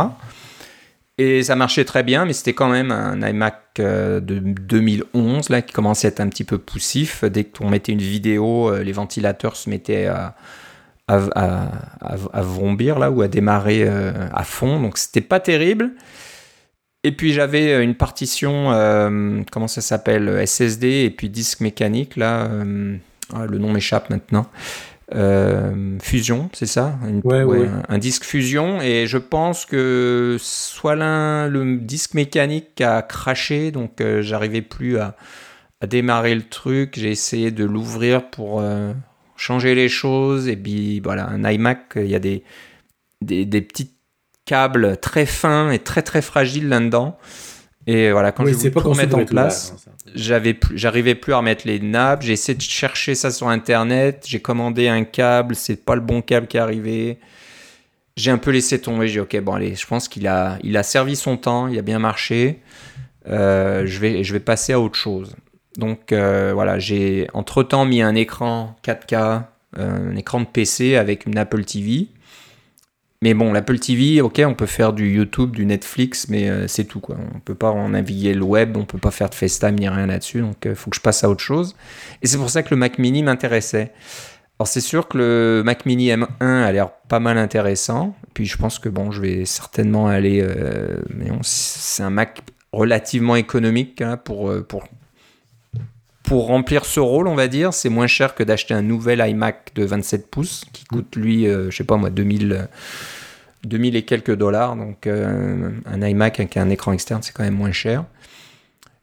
Et ça marchait très bien, mais c'était quand même un iMac euh, de 2011 là, qui commençait à être un petit peu poussif. Dès qu'on mettait une vidéo, les ventilateurs se mettaient à, à, à, vrombir là, ou à démarrer à fond. Donc c'était pas terrible. Et puis j'avais une partition, comment ça s'appelle, SSD et puis disque mécanique là ah, le nom m'échappe maintenant. Euh, fusion, c'est ça? Un, disque fusion et je pense que soit l'un le disque mécanique a craché donc euh, j'arrivais plus à, démarrer le truc. J'ai essayé de l'ouvrir pour euh, changer les choses et puis voilà un iMac il y a des, des, des petits câbles très fins et très très fragiles là-dedans et voilà, quand je voulais tout remettre en place, hein, j'avais j'arrivais plus à remettre les nappes. J'ai essayé de chercher ça sur internet. J'ai commandé un câble, c'est pas le bon câble qui est arrivé. j'ai un peu laissé tomber. J'ai dit, ok, bon, allez, je pense qu'il a, il a servi son temps, il a bien marché. Euh, je, vais, je vais passer à autre chose. Donc euh, voilà, j'ai entre-temps mis un écran 4K, un écran de PC avec une Apple TV. Mais bon, l'Apple TV, ok, on peut faire du YouTube, du Netflix, mais euh, c'est tout quoi. On peut pas en naviguer le web, on peut pas faire de FaceTime ni rien là-dessus, donc il faut que je passe à autre chose. Et c'est pour ça que le Mac Mini m'intéressait. Alors c'est sûr que le Mac Mini M1 a l'air pas mal intéressant. Puis je pense que bon, je vais certainement aller. Euh, mais c'est un Mac relativement économique hein, pour, euh, pour, pour remplir ce rôle, on va dire. C'est moins cher que d'acheter un nouvel iMac de 27 pouces qui coûte lui, euh, je sais pas moi, 2000, 2000 et quelques dollars. Donc un iMac avec un écran externe, c'est quand même moins cher.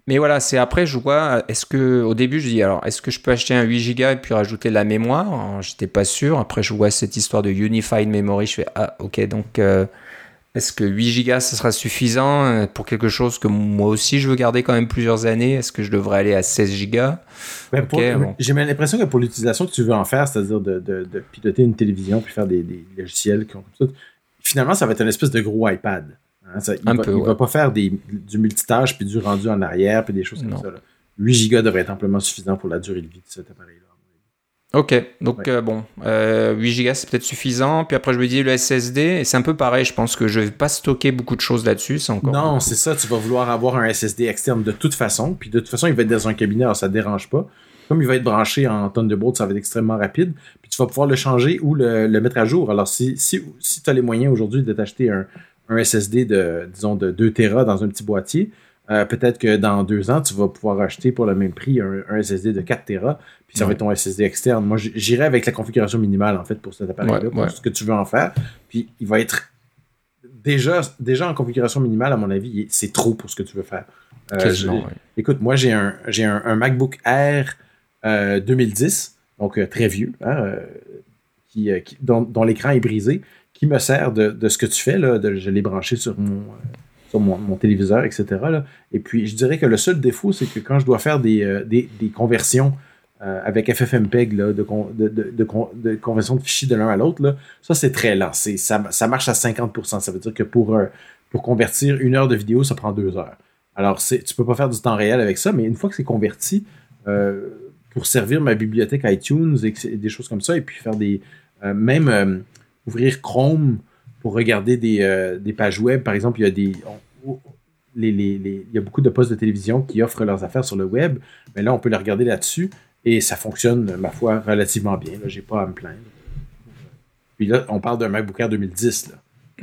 Mais voilà, c'est après, je vois, est-ce que, au début, je dis, alors, est-ce que je peux acheter un 8 Go et puis rajouter de la mémoire? J'étais pas sûr. Après, je vois cette histoire de Unified Memory, je fais, ah, ok, donc, euh, est-ce que 8 Go, ça sera suffisant euh, pour quelque chose que moi aussi, je veux garder quand même plusieurs années? Est-ce que je devrais aller à 16 Go ben, J'ai l'impression que pour l'utilisation que tu veux en faire, c'est-à-dire de, de, piloter une télévision puis faire des, des logiciels comme ça, finalement, ça va être une espèce de gros iPad. Hein, il ne va, pas faire du multitâche puis du rendu en arrière puis des choses comme ça. 8 Go devrait être amplement suffisant pour la durée de vie de cet appareil-là. Ok, donc euh, bon, 8 euh, Go c'est peut-être suffisant. Puis après, je me dis le SSD, et c'est un peu pareil. Je pense que je vais pas stocker beaucoup de choses là-dessus. encore. Non, c'est ça. Tu vas vouloir avoir un SSD externe de toute façon. Puis de toute façon, il va être dans un cabinet, alors ça ne dérange pas. Comme il va être branché en Thunderbolt, ça va être extrêmement rapide. Puis tu vas pouvoir le changer ou le, mettre à jour. Alors, si, si, si tu as les moyens aujourd'hui de t'acheter un, un SSD de, disons, de 2 Tera dans un petit boîtier, euh, peut-être que dans deux ans, tu vas pouvoir acheter pour le même prix un, SSD de 4 Tera, puis ça va être ton SSD externe. Moi, j'irai avec la configuration minimale, en fait, pour cet appareil-là, pour ce que tu veux en faire. Puis il va être déjà, déjà en configuration minimale, à mon avis, c'est trop pour ce que tu veux faire. Euh, écoute, moi, j'ai un, j'ai un, MacBook Air 2010, euh, donc très vieux, hein, qui, dont l'écran est brisé qui me sert de, ce que tu fais. Là, de, je l'ai branché sur mon, euh, mon, téléviseur, etc. Et puis, je dirais que le seul défaut, c'est que quand je dois faire des, euh, conversions euh, avec FFmpeg de, conversion de fichiers de l'un à l'autre, ça, c'est très lent. Ça, marche à 50%. Ça veut dire que pour, pour convertir une heure de vidéo, ça prend deux heures. Alors, tu ne peux pas faire du temps réel avec ça, mais une fois que c'est converti, pour servir ma bibliothèque iTunes et, des choses comme ça, et puis faire des... même ouvrir Chrome pour regarder des, euh, des, pages web. Par exemple, il y a des. les, les, il y a beaucoup de postes de télévision qui offrent leurs affaires sur le web, mais là, on peut les regarder là-dessus et ça fonctionne, ma foi, relativement bien. Je n'ai pas à me plaindre. Puis là, on parle d'un MacBook Air 2010.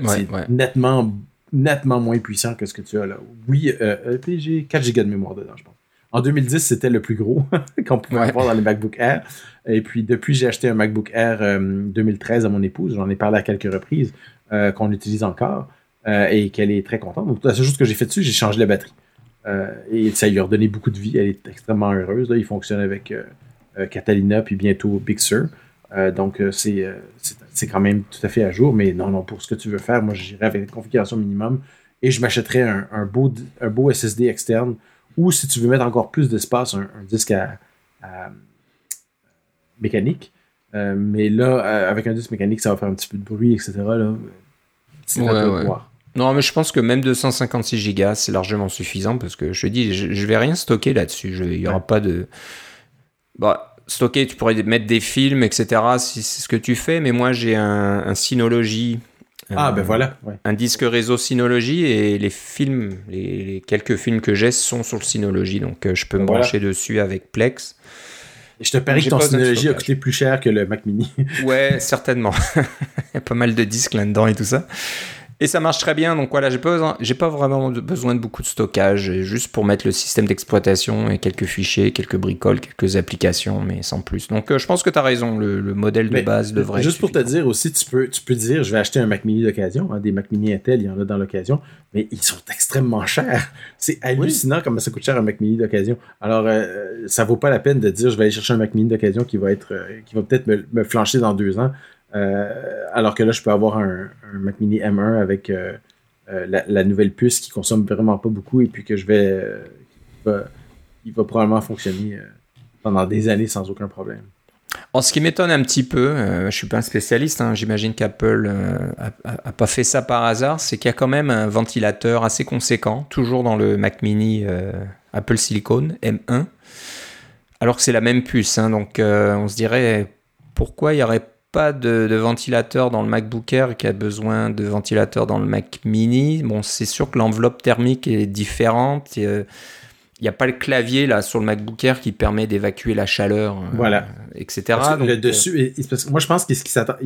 c'est nettement, nettement moins puissant que ce que tu as là. Oui, euh, euh j'ai 4 Go de mémoire dedans, je pense. En 2010, c'était le plus gros qu'on pouvait avoir dans les MacBook Air. Et puis, depuis, j'ai acheté un MacBook Air 2013 euh, à mon épouse. J'en ai parlé à quelques reprises, euh, qu'on utilise encore euh, et qu'elle est très contente. Donc, la seule chose que j'ai fait dessus, j'ai changé la batterie. et ça lui a redonné beaucoup de vie. Elle est extrêmement heureuse. Là, il fonctionne avec Catalina puis bientôt Big Sur. donc, c'est quand même tout à fait à jour. Mais non, non, pour ce que tu veux faire, moi, j'irai avec une configuration minimum et je m'achèterais un, beau, un beau SSD externe ou si tu veux mettre encore plus d'espace, un, disque mécanique. Euh, mais là, euh, avec un disque mécanique, ça va faire un petit peu de bruit, etc. Là. Non, mais je pense que même 256 Go, c'est largement suffisant parce que je te dis, je, je vais rien stocker là-dessus. Il n'y aura pas de. Bah, stocker, tu pourrais mettre des films, etc. Si c'est ce que tu fais, mais moi j'ai un, un Synology ah, ben voilà. Un disque réseau Synology et les films, les, quelques films que j'ai sont sur le Synology. Donc, euh, je peux me brancher dessus avec Plex. Et je te parie que ton Synology a coûté plus cher que le Mac Mini. ouais, certainement. Il y a pas mal de disques là-dedans et tout ça. Et ça marche très bien, donc voilà, j'ai pas, j'ai pas vraiment besoin de beaucoup de stockage, juste pour mettre le système d'exploitation et quelques fichiers, quelques bricoles, quelques applications, mais sans plus. Donc euh, je pense que tu as raison, le, modèle de base devrait Juste pour te dire aussi, tu peux, tu peux dire, je vais acheter un Mac mini d'occasion, hein, des Mac mini Intel, il y en a dans l'occasion, mais ils sont extrêmement chers. C'est hallucinant comme ça coûte cher un Mac mini d'occasion. Alors, euh, ça vaut pas la peine de dire, je vais aller chercher un Mac mini d'occasion qui va être, euh, qui va peut-être me, me flancher dans deux ans. Euh, alors que là, je peux avoir un, Mac Mini M1 avec euh, euh, la, nouvelle puce qui consomme vraiment pas beaucoup et puis que je vais. il va probablement fonctionner pendant des années sans aucun problème. En ce qui m'étonne un petit peu, je suis pas un spécialiste, hein, j'imagine qu'Apple n'a pas fait ça par hasard, c'est qu'il y a quand même un ventilateur assez conséquent, toujours dans le Mac Mini Apple Silicon M1, alors que c'est la même puce. Hein, donc on se dirait pourquoi il n'y aurait pas de, ventilateur dans le MacBook Air qui a besoin de ventilateur dans le Mac Mini. Bon, c'est sûr que l'enveloppe thermique est différente. Euh, il n'y a pas le clavier là sur le MacBook Air qui permet d'évacuer la chaleur, euh, voilà. etc. le dessus, moi je pense qu'ils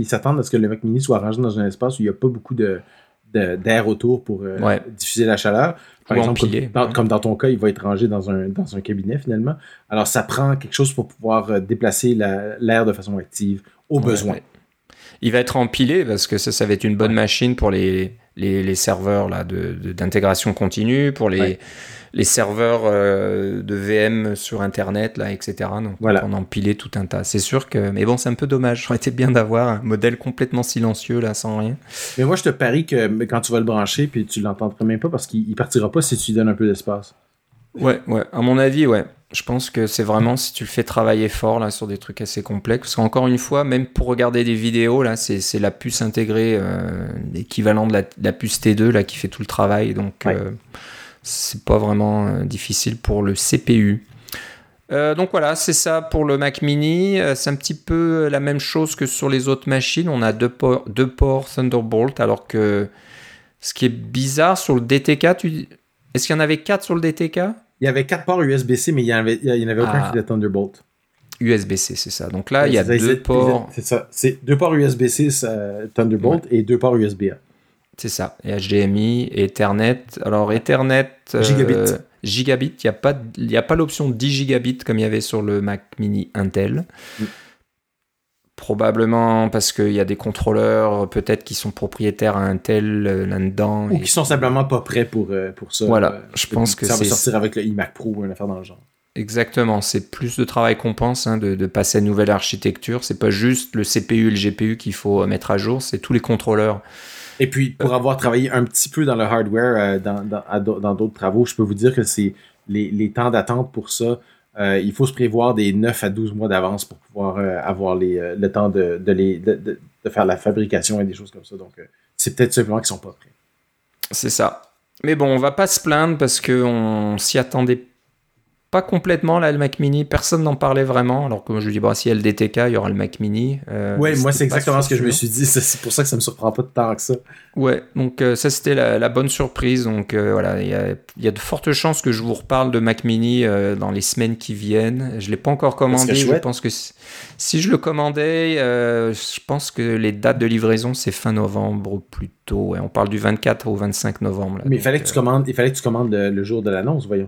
s'attendent à ce que le Mac Mini soit rangé dans un espace où il n'y a pas beaucoup de d'air autour pour euh, diffuser la chaleur. Par exemple, comme, dans ton cas, il va être rangé dans un, dans un cabinet finalement. Alors, ça prend quelque chose pour pouvoir déplacer l'air de façon active au besoin. Il va être empilé parce que ça, ça va être une bonne machine pour les, les, serveurs d'intégration continue, pour les, les serveurs euh, de VM sur Internet, là, etc. Donc, voilà. on a empilé tout un tas. C'est sûr que. Mais bon, c'est un peu dommage. Ça aurait été bien d'avoir un modèle complètement silencieux, là, sans rien. Mais moi, je te parie que quand tu vas le brancher, puis tu l'entendras même pas parce qu'il partira pas si tu lui donnes un peu d'espace. Ouais, ouais. À mon avis, ouais. Je pense que c'est vraiment si tu le fais travailler fort là sur des trucs assez complexes. Parce qu'encore une fois, même pour regarder des vidéos, là, c'est la puce intégrée, euh, l'équivalent de la, puce T2 là qui fait tout le travail. Donc euh, c'est pas vraiment euh, difficile pour le CPU. donc voilà, c'est ça pour le Mac Mini. c'est un petit peu la même chose que sur les autres machines. On a deux ports, deux ports Thunderbolt, alors que ce qui est bizarre sur le DTK, tu... est-ce qu'il y en avait quatre sur le DTK il y avait quatre ports USB-C, mais il n'y en avait, il avait aucun ah. qui était Thunderbolt. USB-C, c'est ça. Donc là, il y a deux ports. C'est ça. C'est deux ports USB-C Thunderbolt et deux ports USB-A. C'est ça. Et HDMI, Ethernet. Alors, Ethernet. Euh, gigabit. gigabit. Il n'y a pas, l'option 10 gigabits comme il y avait sur le Mac Mini Intel. Mm. Probablement parce qu'il y a des contrôleurs peut-être qui sont propriétaires à Intel euh, là-dedans. Ou qui sont simplement pas prêts pour, euh, pour ça. Voilà, je pense que ça va sortir avec le iMac Pro ou une affaire dans le genre. Exactement, c'est plus de travail qu'on pense hein, de, passer à une nouvelle architecture. C'est pas juste le CPU et le GPU qu'il faut mettre à jour, c'est tous les contrôleurs. Et puis, pour avoir travaillé un petit peu dans le hardware, dans d'autres travaux, je peux vous dire que c'est les, les temps d'attente pour ça euh, il faut se prévoir des 9 à 12 mois d'avance pour pouvoir euh, avoir les, euh, le temps de, de, les, de, de, faire la fabrication et des choses comme ça. Donc, c'est peut-être simplement qu'ils sont pas prêts. C'est ça. Mais bon, on va pas se plaindre parce qu'on s'y attendait pas complètement là le Mac Mini, personne n'en parlait vraiment. Alors que moi je dis bah si il y a le DTK, il y aura le Mac Mini. Euh, ouais, moi c'est exactement ce que je me suis dit. C'est pour ça que ça me surprend pas de tant que ça. Ouais, donc euh, ça c'était la, bonne surprise. Donc euh, voilà, il y a, y a, de fortes chances que je vous reparle de Mac Mini dans les semaines qui viennent. Je l'ai pas encore commandé. Je pense que si je le commandais, je pense que les dates de livraison c'est fin novembre plutôt. on parle du 24 au 25 novembre. Mais il fallait que tu commandes, il fallait que tu commandes le jour de l'annonce, voyons.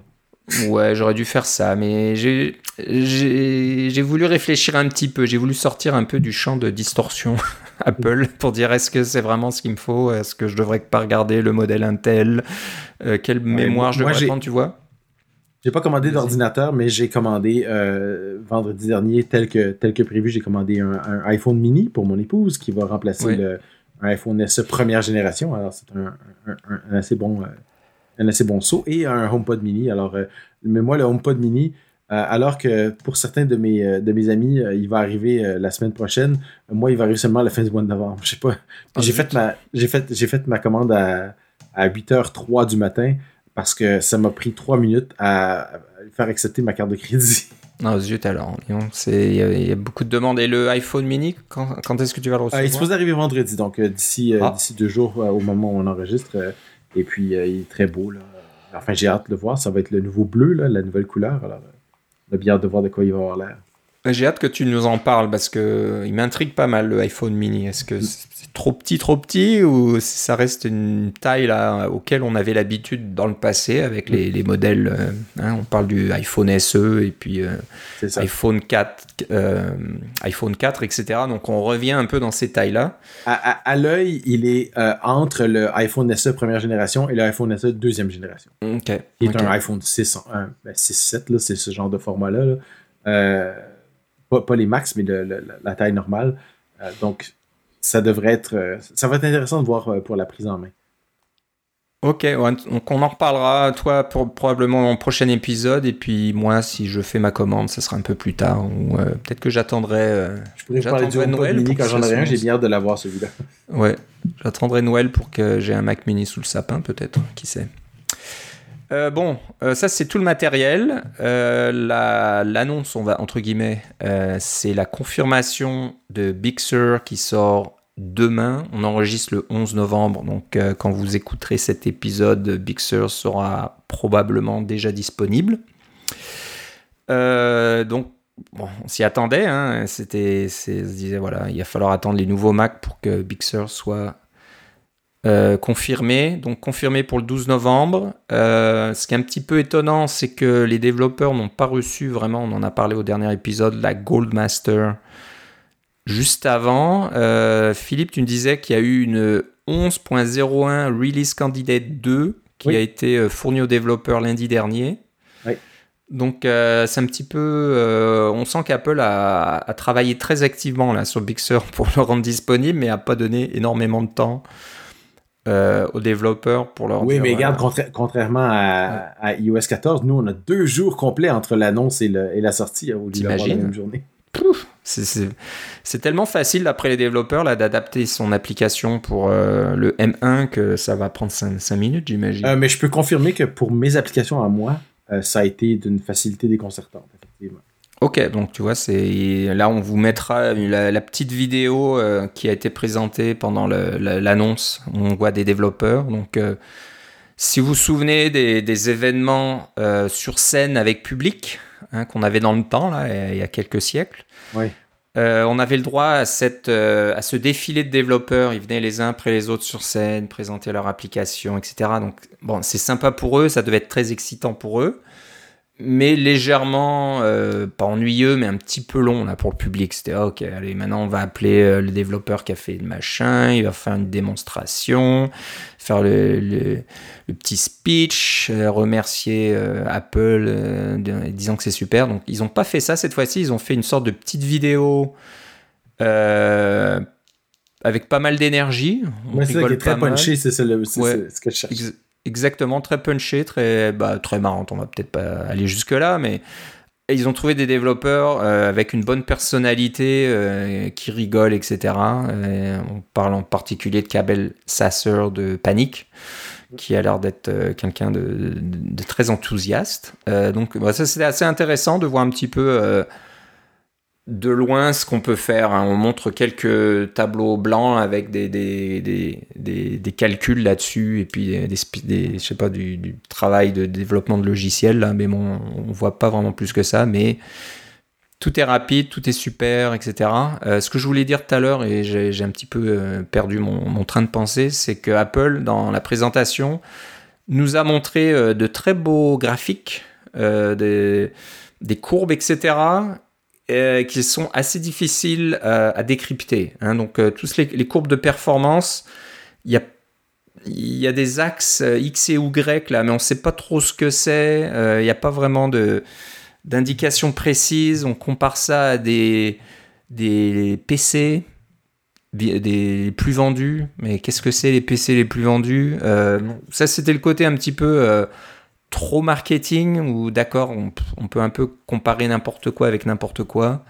Ouais, j'aurais dû faire ça, mais j'ai voulu réfléchir un petit peu, j'ai voulu sortir un peu du champ de distorsion Apple pour dire est-ce que c'est vraiment ce qu'il me faut, est-ce que je devrais pas regarder le modèle Intel, euh, quelle mémoire je devrais prendre, tu vois? J'ai pas commandé d'ordinateur, mais j'ai commandé euh, vendredi dernier, tel que, tel que prévu, j'ai commandé un, iPhone mini pour mon épouse qui va remplacer le, un iPhone SE première génération. Alors c'est un, un, assez bon... Euh, un assez bon saut, et un HomePod mini. Alors, euh, mais moi, le HomePod mini, euh, alors que pour certains de mes, euh, de mes amis, il va arriver la semaine prochaine, moi, il va arriver seulement à la fin du mois de novembre. Je sais pas. Ah, j'ai fait, ma, j'ai fait, j'ai fait ma commande à, à 8h03 du matin parce que ça m'a pris 3 minutes à faire accepter ma carte de crédit. Non, zut alors. Il y, a beaucoup de demandes. Et le iPhone mini, quand, quand est-ce que tu vas le recevoir Il est supposé arriver vendredi, donc d'ici, ah. d'ici deux jours au moment où on enregistre. Et puis, euh, il est très beau. Là. Enfin, j'ai hâte de le voir. Ça va être le nouveau bleu, là, la nouvelle couleur. Alors, on a bien hâte de voir de quoi il va avoir l'air. J'ai hâte que tu nous en parles parce que il m'intrigue pas mal le iPhone mini. Est-ce que c'est trop petit, trop petit ou ça reste une taille là auquel on avait l'habitude dans le passé avec les, modèles euh, hein, On parle du iPhone SE et puis euh, iPhone 4, euh, iPhone 4, etc. Donc on revient un peu dans ces tailles là. À, l'œil, il est entre le iPhone SE première génération et le iPhone SE deuxième génération. Ok. Qui est un iPhone 6, 6 7 là, c'est ce genre de format là. là pas, les max, mais la taille normale. Euh, donc, ça devrait être. Euh, ça va être intéressant de voir euh, pour la prise en main. Ok, donc on en reparlera, toi, pour, probablement en prochain épisode, et puis moi, si je fais ma commande, ça sera un peu plus tard, ou euh, peut-être que j'attendrai. Euh, je pourrais parler du Noël mini quand j'en ai rien, j'ai bien hâte de l'avoir celui-là. Ouais, j'attendrai Noël pour que j'ai un Mac mini sous le sapin, peut-être, qui sait. Euh, bon, ça c'est tout le matériel. L'annonce, on va entre guillemets, c'est la confirmation de Big qui sort demain. On enregistre le 11 novembre, donc euh, quand vous écouterez cet épisode, Big sera probablement déjà disponible. Euh, donc, bon, on s'y attendait. Hein. C'était, se disait voilà, il va falloir attendre les nouveaux Mac pour que Big soit euh, confirmé. Donc confirmé pour le 12 novembre. ce qui est un petit peu étonnant, c'est que les développeurs n'ont pas reçu vraiment. On en a parlé au dernier épisode, la Goldmaster Juste avant, euh, Philippe, tu me disais qu'il y a eu une 11.01 Release Candidate 2 qui a été euh, fournie aux développeurs lundi dernier. Oui. Donc euh, c'est un petit peu, on sent qu'Apple a, travaillé très activement là sur Big Sur pour le rendre disponible, mais a pas donné énormément de temps aux développeurs pour leur. Oui, mais regarde, contrairement à, iOS 14, nous on a deux jours complets entre l'annonce et, la sortie hein, au lieu d'avoir la même journée. C'est tellement facile d'après les développeurs d'adapter son application pour euh, le M1 que ça va prendre 5, minutes, j'imagine. Euh, mais je peux confirmer que pour mes applications à moi, euh, ça a été d'une facilité déconcertante, effectivement. Ok, donc tu vois, c'est là on vous mettra la, petite vidéo qui a été présentée pendant l'annonce. on voit des développeurs. Donc, si vous vous souvenez des, des événements sur scène avec public, Hein, qu'on avait dans le temps, là, il y a quelques siècles. Euh, on avait le droit à, cette, euh, à ce défilé de développeurs. Ils venaient les uns après les autres sur scène, présenter leur application, etc. Donc, bon, c'est sympa pour eux, ça devait être très excitant pour eux mais légèrement, euh, pas ennuyeux, mais un petit peu long là, pour le public. C'était ok, allez, maintenant on va appeler euh, le développeur qui a fait le machin, il va faire une démonstration, faire le, petit speech, euh, remercier Apple, disant que c'est super. Donc ils n'ont pas fait ça cette fois-ci, ils ont fait une sorte de petite vidéo. avec pas mal d'énergie. c'est ça qui est très punché, c'est ce que je cherche. Exactement, très punché, très, bah, très marrant. On va peut-être pas aller jusque-là, mais ils ont trouvé des développeurs euh, avec une bonne personnalité, euh, qui rigolent, etc. Euh, on parle en particulier de Kabel Sasser de Panic, qui a l'air d'être quelqu'un de, très enthousiaste. donc, bah, ça, c'était assez intéressant de voir un petit peu de loin ce qu'on peut faire. Hein. On montre quelques tableaux blancs avec des, des, des, des, calculs là-dessus et puis des, je sais pas, du, travail de développement de logiciels. Là. Mais bon, on voit pas vraiment plus que ça. Mais tout est rapide, tout est super, etc. Euh, ce que je voulais dire tout à l'heure, et j'ai un petit peu euh, perdu mon, train de pensée, c'est que Apple, dans la présentation, nous a montré euh, de très beaux graphiques, des courbes, etc euh, qui sont assez difficiles euh, à décrypter. Hein. Donc, euh, tous les, courbes de performance, il y a, des axes X et Y là, mais on ne sait pas trop ce que c'est. Il n'y a pas vraiment de, d'indication précise. On compare ça à des, des PC des plus vendus. Mais qu'est-ce que c'est les PC les plus vendus? Ça, c'était le côté un petit peu trop marketing ou d'accord, on, peut un peu comparer n'importe quoi avec n'importe quoi.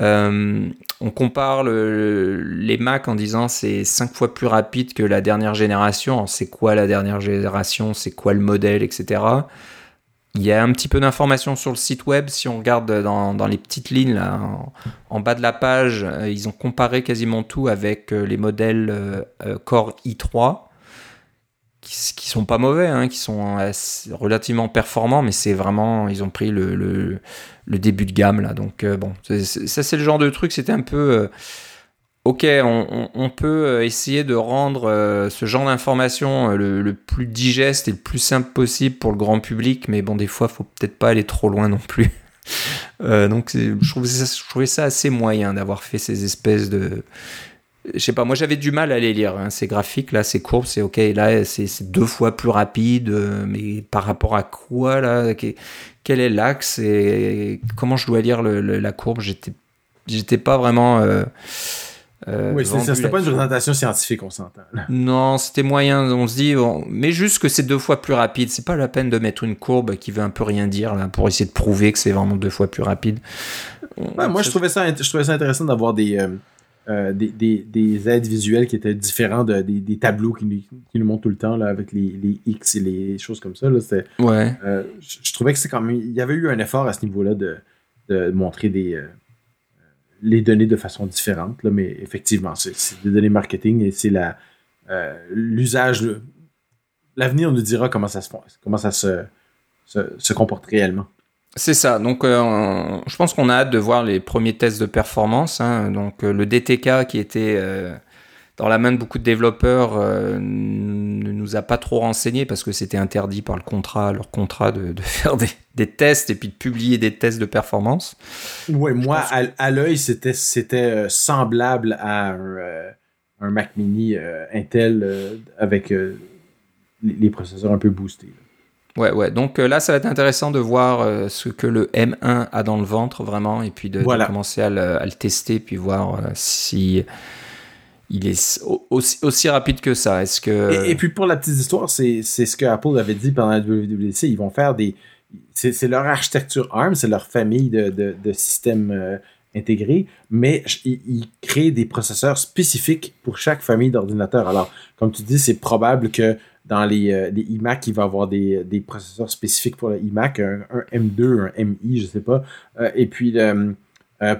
Euh, on compare les Mac en disant c'est 5 fois plus rapide que la dernière génération. C'est quoi la dernière génération? C'est quoi le modèle, etc. Il y a un petit peu d'informations sur le site web. Si on regarde dans, les petites lignes en, bas de la page, euh, ils ont comparé quasiment tout avec euh, les modèles Core i3 qui, sont pas mauvais, hein, qui sont relativement performants, mais c'est vraiment, ils ont pris le, début de gamme là. Donc euh, bon, ça c'est le genre de truc, c'était un peu, euh, ok, on, peut euh, essayer de rendre ce genre d'information le, plus digeste et le plus simple possible pour le grand public, mais bon, des fois, faut peut-être pas aller trop loin non plus. donc je trouvais, je trouvais ça assez moyen d'avoir fait ces espèces de je sais pas, moi j'avais du mal à les lire. Hein. Ces graphiques là, ces courbes, c'est ok, là c'est deux fois plus rapide, euh, mais par rapport à quoi là Quel est l'axe et comment je dois lire la courbe? J'étais, j'étais pas vraiment. Euh, Euh, oui, c'était pas une présentation scientifique, on s'entend. Non, c'était moyen. On se dit, mais juste que c'est deux fois plus rapide. C'est pas la peine de mettre une courbe qui veut un peu rien dire là pour essayer de prouver que c'est vraiment deux fois plus rapide. moi, je trouvais ça, je trouvais ça intéressant d'avoir des, euh, euh, des, des, des, aides visuelles qui étaient différents de, des, des, tableaux qui, qui, nous montrent tout le temps là, avec les, les, X et les choses comme ça. Là, ouais. je, je, trouvais que c'est quand même. Il y avait eu un effort à ce niveau-là de, de montrer des les données de façon différente, là, mais effectivement, c'est des données marketing et c'est la euh, l'usage. L'avenir nous dira comment ça se comment ça se, se, comporte réellement. C'est ça. Donc, euh, je pense qu'on a hâte de voir les premiers tests de performance. Hein. Donc, euh, le DTK qui était dans la main de beaucoup de développeurs euh, ne nous a pas trop renseigné parce que c'était interdit par le contrat, leur contrat de, faire des, tests et puis de publier des tests de performance. Oui, moi, à, l'œil, c'était, c'était euh, semblable à un, euh, Mac mini Intel avec les processeurs un peu boostés. Ouais, ouais. Donc là, ça va être intéressant de voir ce que le M1 a dans le ventre vraiment et puis de, commencer à le, à le, tester puis voir si il est aussi, rapide que ça. Est-ce que et, puis pour la petite histoire, c'est ce que Apple avait dit pendant la WWDC. Ils vont faire des c'est leur architecture ARM, c'est leur famille de, de, systèmes euh, intégrés, mais ils, créent des processeurs spécifiques pour chaque famille d'ordinateurs. Alors, comme tu dis, c'est probable que dans les, euh, les, iMac, il va avoir des, des, processeurs spécifiques pour le iMac, un, M2, un MI, je sais pas. Euh, et puis euh,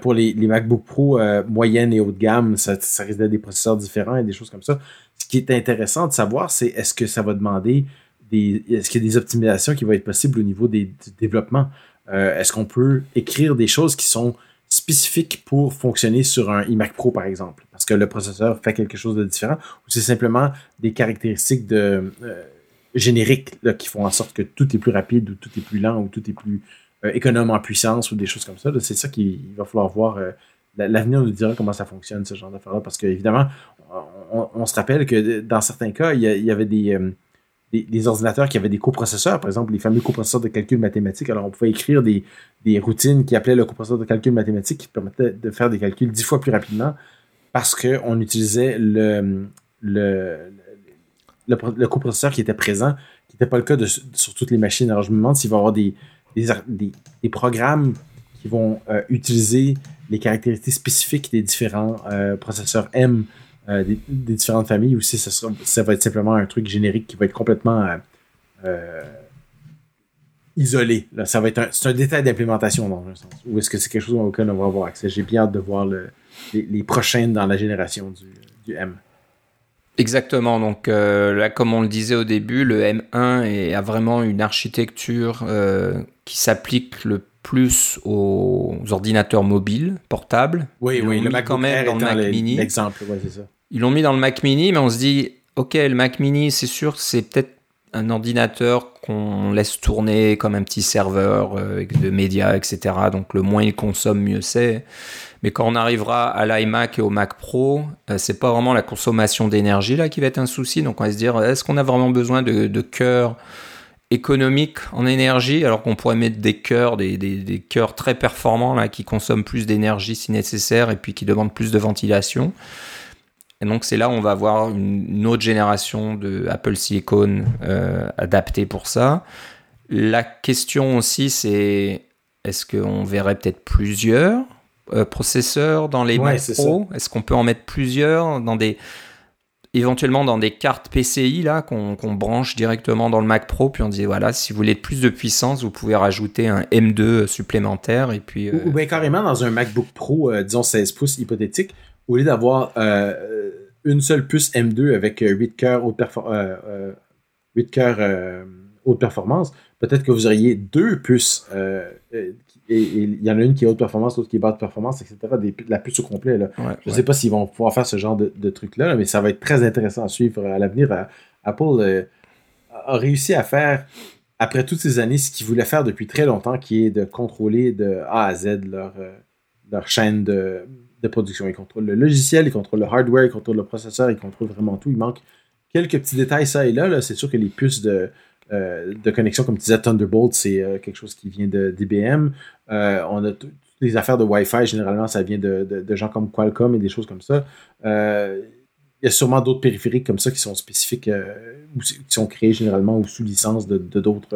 pour les, MacBook Pro moyenne et haut de gamme, ça, risque d'être des processeurs différents et des choses comme ça. Ce qui est intéressant de savoir, c'est est-ce que ça va demander des. Est-ce qu'il y a des optimisations qui vont être possibles au niveau des, du développement? Est-ce qu'on peut écrire des choses qui sont spécifiques pour fonctionner sur un iMac Pro, par exemple? Parce que le processeur fait quelque chose de différent, ou c'est simplement des caractéristiques de génériques là, qui font en sorte que tout est plus rapide ou tout est plus lent ou tout est plus euh, économe en puissance ou des choses comme ça. C'est ça qu'il va falloir voir. Euh, l'avenir nous dira comment ça fonctionne, ce genre d'affaires-là, parce qu'évidemment, on, on, se rappelle que dans certains cas, il y, avait euh, des, des, ordinateurs qui avaient des coprocesseurs, par exemple les fameux coprocesseurs de calcul mathématique. Alors, on pouvait écrire des, des routines qui appelaient le coprocesseur de calcul mathématique qui permettaient de faire des calculs dix fois plus rapidement parce qu'on utilisait le, le, le, coprocesseur qui était présent, qui n'était pas le cas de, sur toutes les machines. Alors, je me demande s'il va y avoir des, des, des, programmes qui vont euh, utiliser les caractéristiques spécifiques des différents euh, processeurs M euh, des, différentes familles ou si ça, ça, va être simplement un truc générique qui va être complètement isolé. Ça va être c'est un détail d'implémentation dans un sens. Ou est-ce que c'est quelque chose auquel on va avoir accès? J'ai bien hâte de voir le, les, les, prochaines dans la génération du, du M. Exactement. Donc euh, là, comme on le disait au début, le M1 a vraiment une architecture euh, qui s'applique le plus aux ordinateurs mobiles, portables. Oui, oui, le Mac quand même dans le Mac Mini. L'exemple, c'est ça. Ils l'ont mis dans le Mac Mini, mais on se dit, ok, le Mac Mini, c'est sûr, c'est peut-être un ordinateur qu'on laisse tourner comme un petit serveur euh, de médias, etc. Donc le moins il consomme, mieux c'est. Mais quand on arrivera à l'iMac et au Mac Pro, euh, c'est pas vraiment la consommation d'énergie là qui va être un souci. Donc on va se dire, est-ce qu'on a vraiment besoin de, cœurs économiques en énergie alors qu'on pourrait mettre des cœurs, des, des, cœurs très performants là qui consomment plus d'énergie si nécessaire et puis qui demandent plus de ventilation? Et donc c'est là où on va avoir une, autre génération de Apple Silicon euh, adaptée pour ça. La question aussi c'est est-ce qu'on verrait peut-être plusieurs euh, processeurs dans les Mac Pro Est-ce qu'on peut en mettre plusieurs dans des éventuellement dans des cartes PCI là qu'on branche directement dans le Mac Pro puis on dit voilà si vous voulez plus de puissance vous pouvez rajouter un M2 supplémentaire et puis ou, euh, bien carrément dans un MacBook Pro euh, disons 16 pouces hypothétique au lieu d'avoir une seule puce M2 avec 8 cœurs haute, 8 cœurs, haute performance peut-être que vous auriez deux puces et il y en a une qui est haute performance, l'autre qui est basse performance, etc. Des, la puce au complet. Là. je ne sais pas s'ils vont pouvoir faire ce genre de, de truc-là, mais ça va être très intéressant à suivre à l'avenir. Euh, Apple euh, a réussi à faire, après toutes ces années, ce qu'ils voulaient faire depuis très longtemps, qui est de contrôler de A à Z leur, euh, leur chaîne de, de production. Ils contrôlent le logiciel, ils contrôlent le hardware, ils contrôlent le processeur, ils contrôlent vraiment tout. Il manque quelques petits détails ça et là. là. C'est sûr que les puces de euh, de connexion, comme tu disais, Thunderbolt, c'est euh, quelque chose qui vient de d'IBM. Euh, on a les affaires de Wi-Fi, généralement, ça vient de, de, gens comme Qualcomm et des choses comme ça. Euh, il y a sûrement d'autres périphériques comme ça qui sont spécifiques, euh, ou qui sont créés généralement ou sous licence de d'autres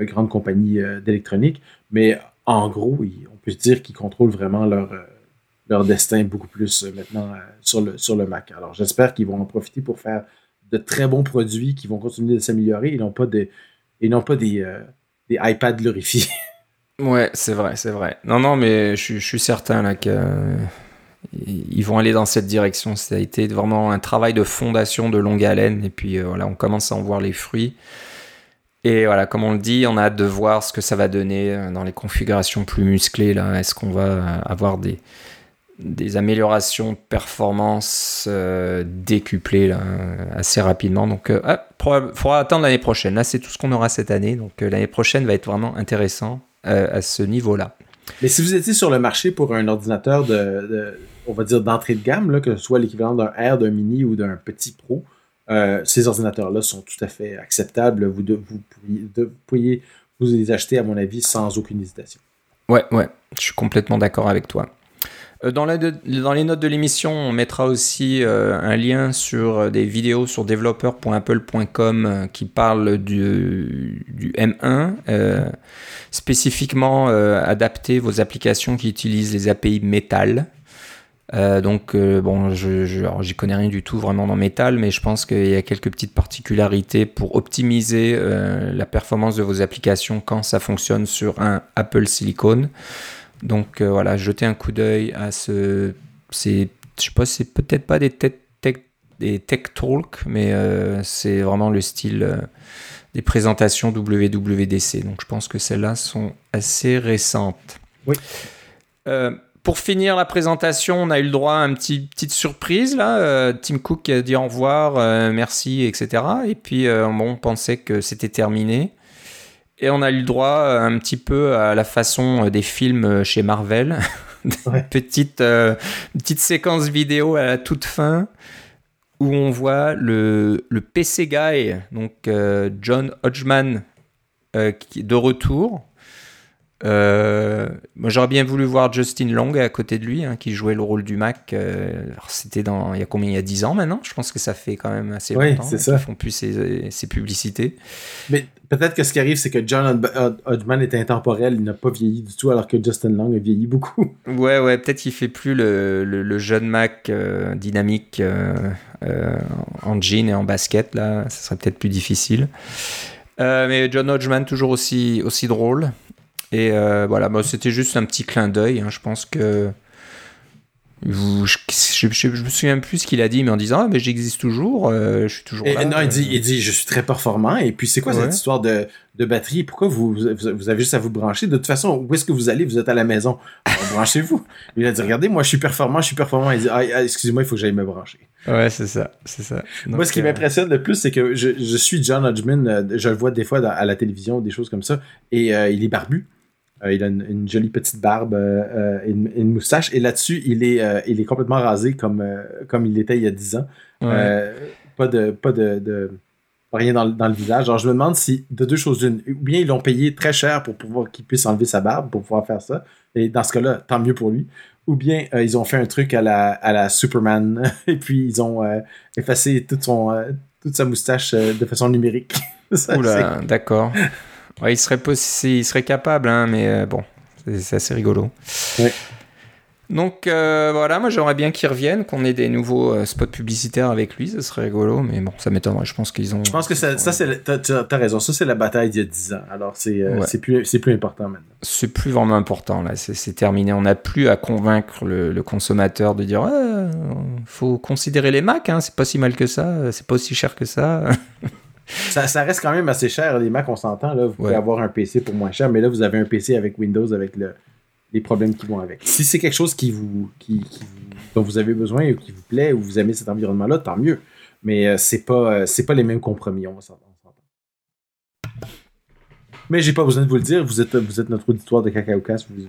euh, grandes compagnies d'électronique. Mais en gros, on peut dire qu'ils contrôlent vraiment leur, leur destin beaucoup plus maintenant sur, le, sur le Mac. Alors j'espère qu'ils vont en profiter pour faire de très bons produits qui vont continuer de s'améliorer et non pas non pas des, des iPads glorifiés. Ouais, c'est vrai, c'est vrai. Non, non, mais je, suis certain là qu'ils vont aller dans cette direction. Ça a été vraiment un travail de fondation de longue haleine, et puis euh, voilà, on commence à en voir les fruits. Et voilà, comme on le dit, on a hâte de voir ce que ça va donner euh, dans les configurations plus musclées. Là, est-ce qu'on va euh, avoir des, des améliorations de performance décuplées là, assez rapidement. Donc, il faudra attendre l'année prochaine. Là, c'est tout ce qu'on aura cette année. Donc, l'année prochaine va être vraiment intéressant. Euh, à ce niveau-là. Mais si vous étiez sur le marché pour un ordinateur de, on va dire d'entrée de gamme, là, que ce soit l'équivalent d'un R, d'un Mini ou d'un Petit Pro, euh, ces ordinateurs-là sont tout à fait acceptables. Vous, vous, pourriez, vous les acheter, à mon avis, sans aucune hésitation. Ouais, ouais, je suis complètement d'accord avec toi. Euh, dans, les notes de l'émission, on mettra aussi euh, un lien sur euh, des vidéos sur developer.apple.com qui parlent du, du M1, spécifiquement adapter vos applications qui utilisent les API Metal. donc, bon, je j'y connais rien du tout vraiment dans Metal, mais je pense qu'il y a quelques petites particularités pour optimiser la performance de vos applications quand ça fonctionne sur un Apple Silicon. Donc euh, voilà, jeter un coup d'œil à ce. C'est, je sais pas, c'est peut-être pas des tech, des tech talk, mais euh, c'est vraiment le style euh, des présentations WWDC. Donc je pense que celles-là sont assez récentes. Oui. pour finir la présentation, on a eu le droit à une petite, petite surprise là. Tim Cook a dit au revoir, merci, etc. Et puis bon, on pensait que c'était terminé. Et on a eu le droit euh, un petit peu à la façon euh, des films euh, chez Marvel. Une petite, petite séquence vidéo à la toute fin où on voit le, le PC guy, donc John Hodgman, qui, de retour. Euh, moi, j'aurais bien voulu voir Justin Long à côté de lui, hein, qui jouait le rôle du Mac. Euh, c'était dans il y a combien Il y a 10 ans maintenant? Je pense que ça fait quand même assez oui, longtemps c'est ça. font plus ces, publicités. Mais peut-être que ce qui arrive, c'est que John Hodgman est intemporel. Il n'a pas vieilli du tout, alors que Justin Long a vieilli beaucoup. Ouais, ouais. Peut-être qu'il fait plus le, le, jeune Mac euh, dynamique en jean et en basket. Là, ça serait peut-être plus difficile. mais John Hodgman toujours aussi aussi drôle. Et euh, voilà, bah, c'était juste un petit clin d'œil. Hein. Je pense que. je, je, me souviens plus ce qu'il a dit, mais en disant ah, mais j'existe toujours, euh, je suis toujours là. non, il dit, il dit je suis très performant. Et puis c'est quoi cette histoire de, de, batterie? Pourquoi vous, vous, avez juste à vous brancher? De toute façon, où est-ce que vous allez? Vous êtes à la maison. Branchez-vous. Il a dit regardez, moi je suis performant, je suis performant. Il dit ah, ah, excusez-moi, il faut que j'aille me brancher. Ouais, c'est ça, c'est ça. moi, ce qui euh, m'impressionne le plus, c'est que je, je, suis John Hodgman. Je le vois des fois à la télévision, des choses comme ça, et il est barbu. Euh, il a une, jolie petite barbe euh, et une, moustache. Et là-dessus, il est, euh, il est complètement rasé comme, comme il était il y a 10 ans. pas de. Pas de, rien dans, le visage. Alors, je me demande si, de deux choses d'une, ou bien ils l'ont payé très cher pour pouvoir qu'il puisse enlever sa barbe, pour pouvoir faire ça. Et dans ce cas-là, tant mieux pour lui. Ou bien ils ont fait un truc à la, à la Superman, et puis ils ont effacé toute, son, toute sa moustache de façon numérique. Oula, d'accord. Ouais, il serait, il serait capable, hein, mais euh, bon, c'est assez rigolo. Donc euh, voilà, moi j'aimerais bien qu'il revienne, qu'on ait des nouveaux euh, spots publicitaires avec lui, ce serait rigolo, mais bon, ça m'étonnerait. Je pense qu'ils ont. Je pense que ça, ça c'est. T'as raison, ça c'est la bataille d'il y a 10 ans. Alors c'est plus, plus important maintenant. C'est plus vraiment important là, c'est terminé. On n'a plus à convaincre le, consommateur de dire faut considérer les Macs, hein, c'est pas si mal que ça, c'est pas aussi cher que ça. Ça, reste quand même assez cher. Les Mac, on s'entend. Là, vous pouvez avoir un PC pour moins cher, mais là, vous avez un PC avec Windows, avec le, les problèmes qui vont avec. Si c'est quelque chose qui vous, qui, dont vous avez besoin ou qui vous plaît ou vous aimez cet environnement-là, tant mieux. Mais euh, c'est pas, euh, c'est pas les mêmes compromis, on s'entend. Mais j'ai pas besoin de vous le dire, vous êtes, vous êtes notre auditoire de Cacao Cast, vous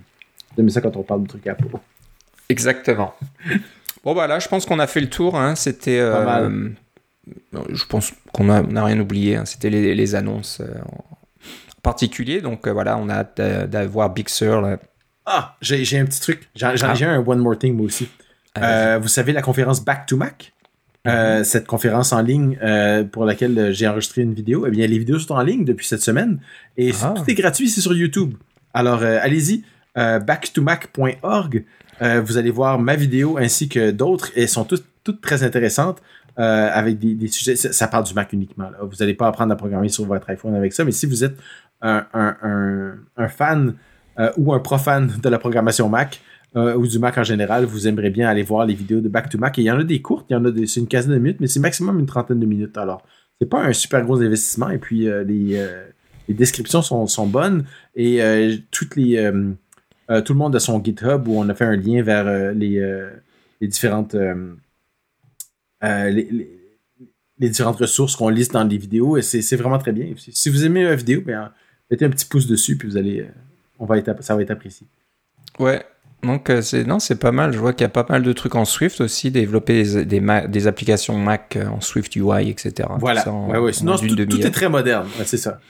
aimez ça quand on parle de trucs à peau. Exactement. bon, bah là, je pense qu'on a fait le tour. Hein. C'était. Euh, je pense qu'on n'a rien oublié. Hein. C'était les, annonces euh, en particulier. Donc euh, voilà, on a hâte d'avoir Big Sur Ah, j'ai un petit truc. J'ai ah. un One More Thing, moi aussi. Ah, vous savez la conférence Back to Mac? Mm-hmm. cette conférence en ligne pour laquelle j'ai enregistré une vidéo, eh bien, les vidéos sont en ligne depuis cette semaine et tout est gratuit, c'est sur YouTube. Alors, allez-y, backtomac.org. vous allez voir ma vidéo ainsi que d'autres et elles sont toutes, toutes très intéressantes. Euh, avec des, sujets. Ça, parle du Mac uniquement. Vous n'allez pas apprendre à programmer sur votre iPhone avec ça, mais si vous êtes un, fan euh, ou un profane de la programmation Mac, euh, ou du Mac en général, vous aimerez bien aller voir les vidéos de Back to Mac. Et il y en a des courtes, il y en a des, c'est une quinzaine de minutes, mais c'est maximum une trentaine de minutes. Alors, c'est pas un super gros investissement. Et puis, les, descriptions sont, bonnes. Et toutes les, tout le monde a son GitHub où on a fait un lien vers les, les différentes euh, les, différentes ressources qu'on liste dans les vidéos et c'est vraiment très bien. Si vous aimez la vidéo, ben, mettez un petit pouce dessus puis vous allez, euh, on va être, ça va être apprécié. Ouais, donc euh, c'est non, c'est pas mal. Je vois qu'il y a pas mal de trucs en Swift aussi, développer des, des, applications Mac en Swift UI, etc. Voilà. ouais, ouais. Sinon, tout, est très moderne. c'est ça.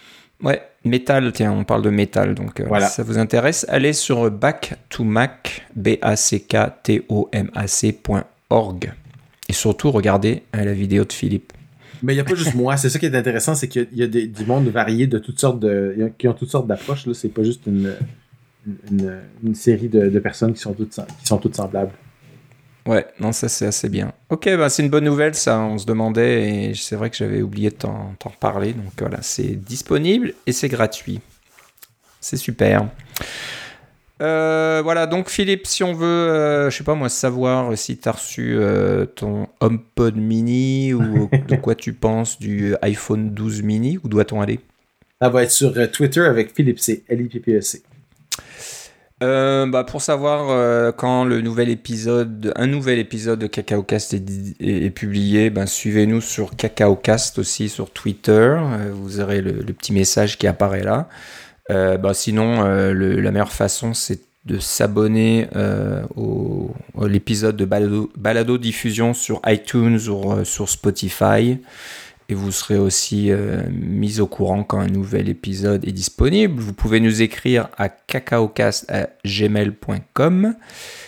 Ouais, Metal, tiens, on parle de Metal, donc voilà. si ça vous intéresse, allez sur back to Mac, b a c k t o m a c.org. Et surtout, regardez hein, la vidéo de Philippe. Mais il n'y a pas juste moi. C'est ça qui est intéressant, c'est qu'il y a, des, du monde varié de toutes sortes de, qui ont toutes sortes d'approches. Là, c'est pas juste une, une, série de, personnes qui sont toutes, qui sont toutes semblables. Ouais, non, ça c'est assez bien. Ok, bah, c'est une bonne nouvelle, ça. On se demandait et c'est vrai que j'avais oublié de t'en parler. Donc voilà, c'est disponible et c'est gratuit. C'est super. Euh, voilà, donc Philippe, si on veut, euh, je sais pas moi, savoir si tu as reçu euh, ton HomePod mini ou de quoi tu penses du iPhone 12 mini, où doit-on aller? Ça va être sur Twitter avec Philippe C, l i p p e c bah pour savoir quand le nouvel épisode, un nouvel épisode de CacaoCast est, est, publié, ben suivez-nous sur CacaoCast aussi sur Twitter. vous aurez le, petit message qui apparaît là. Euh, bah, sinon, euh, la meilleure façon, c'est de s'abonner euh, au, à l'épisode de Balado, Diffusion sur iTunes ou sur Spotify. Et vous serez aussi mis au courant quand un nouvel épisode est disponible. Vous pouvez nous écrire à cacaocast.gmail.com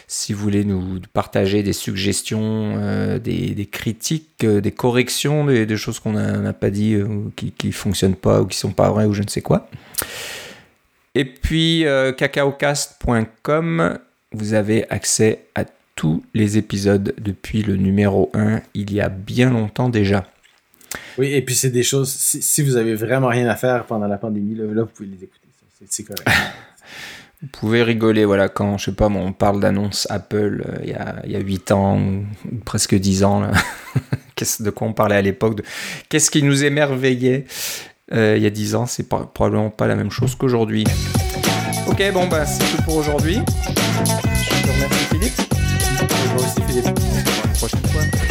si vous voulez nous partager des suggestions, des, critiques, des corrections, des, choses qu'on n'a pas dit, qui ne fonctionnent pas ou qui ne sont pas vraies ou je ne sais quoi. Et puis euh, cacaocast.com, vous avez accès à tous les épisodes depuis le numéro 1, il y a bien longtemps déjà. Oui, et puis c'est des choses, si, vous avez vraiment rien à faire pendant la pandémie, là, vous pouvez les écouter. C'est correct. vous pouvez rigoler, voilà, quand, je sais pas, on parle d'annonce Apple euh, il, y a, il y a 8 ans, ou, presque 10 ans, là. de quoi on parlait à l'époque, de qu'est-ce qui nous émerveillait? Euh, il y a 10 ans, c'est probablement pas la même chose qu'aujourd'hui. Ok, bon, bah, c'est tout pour aujourd'hui. Je te remercie, Philippe. Moi aussi, Philippe. prochaine fois.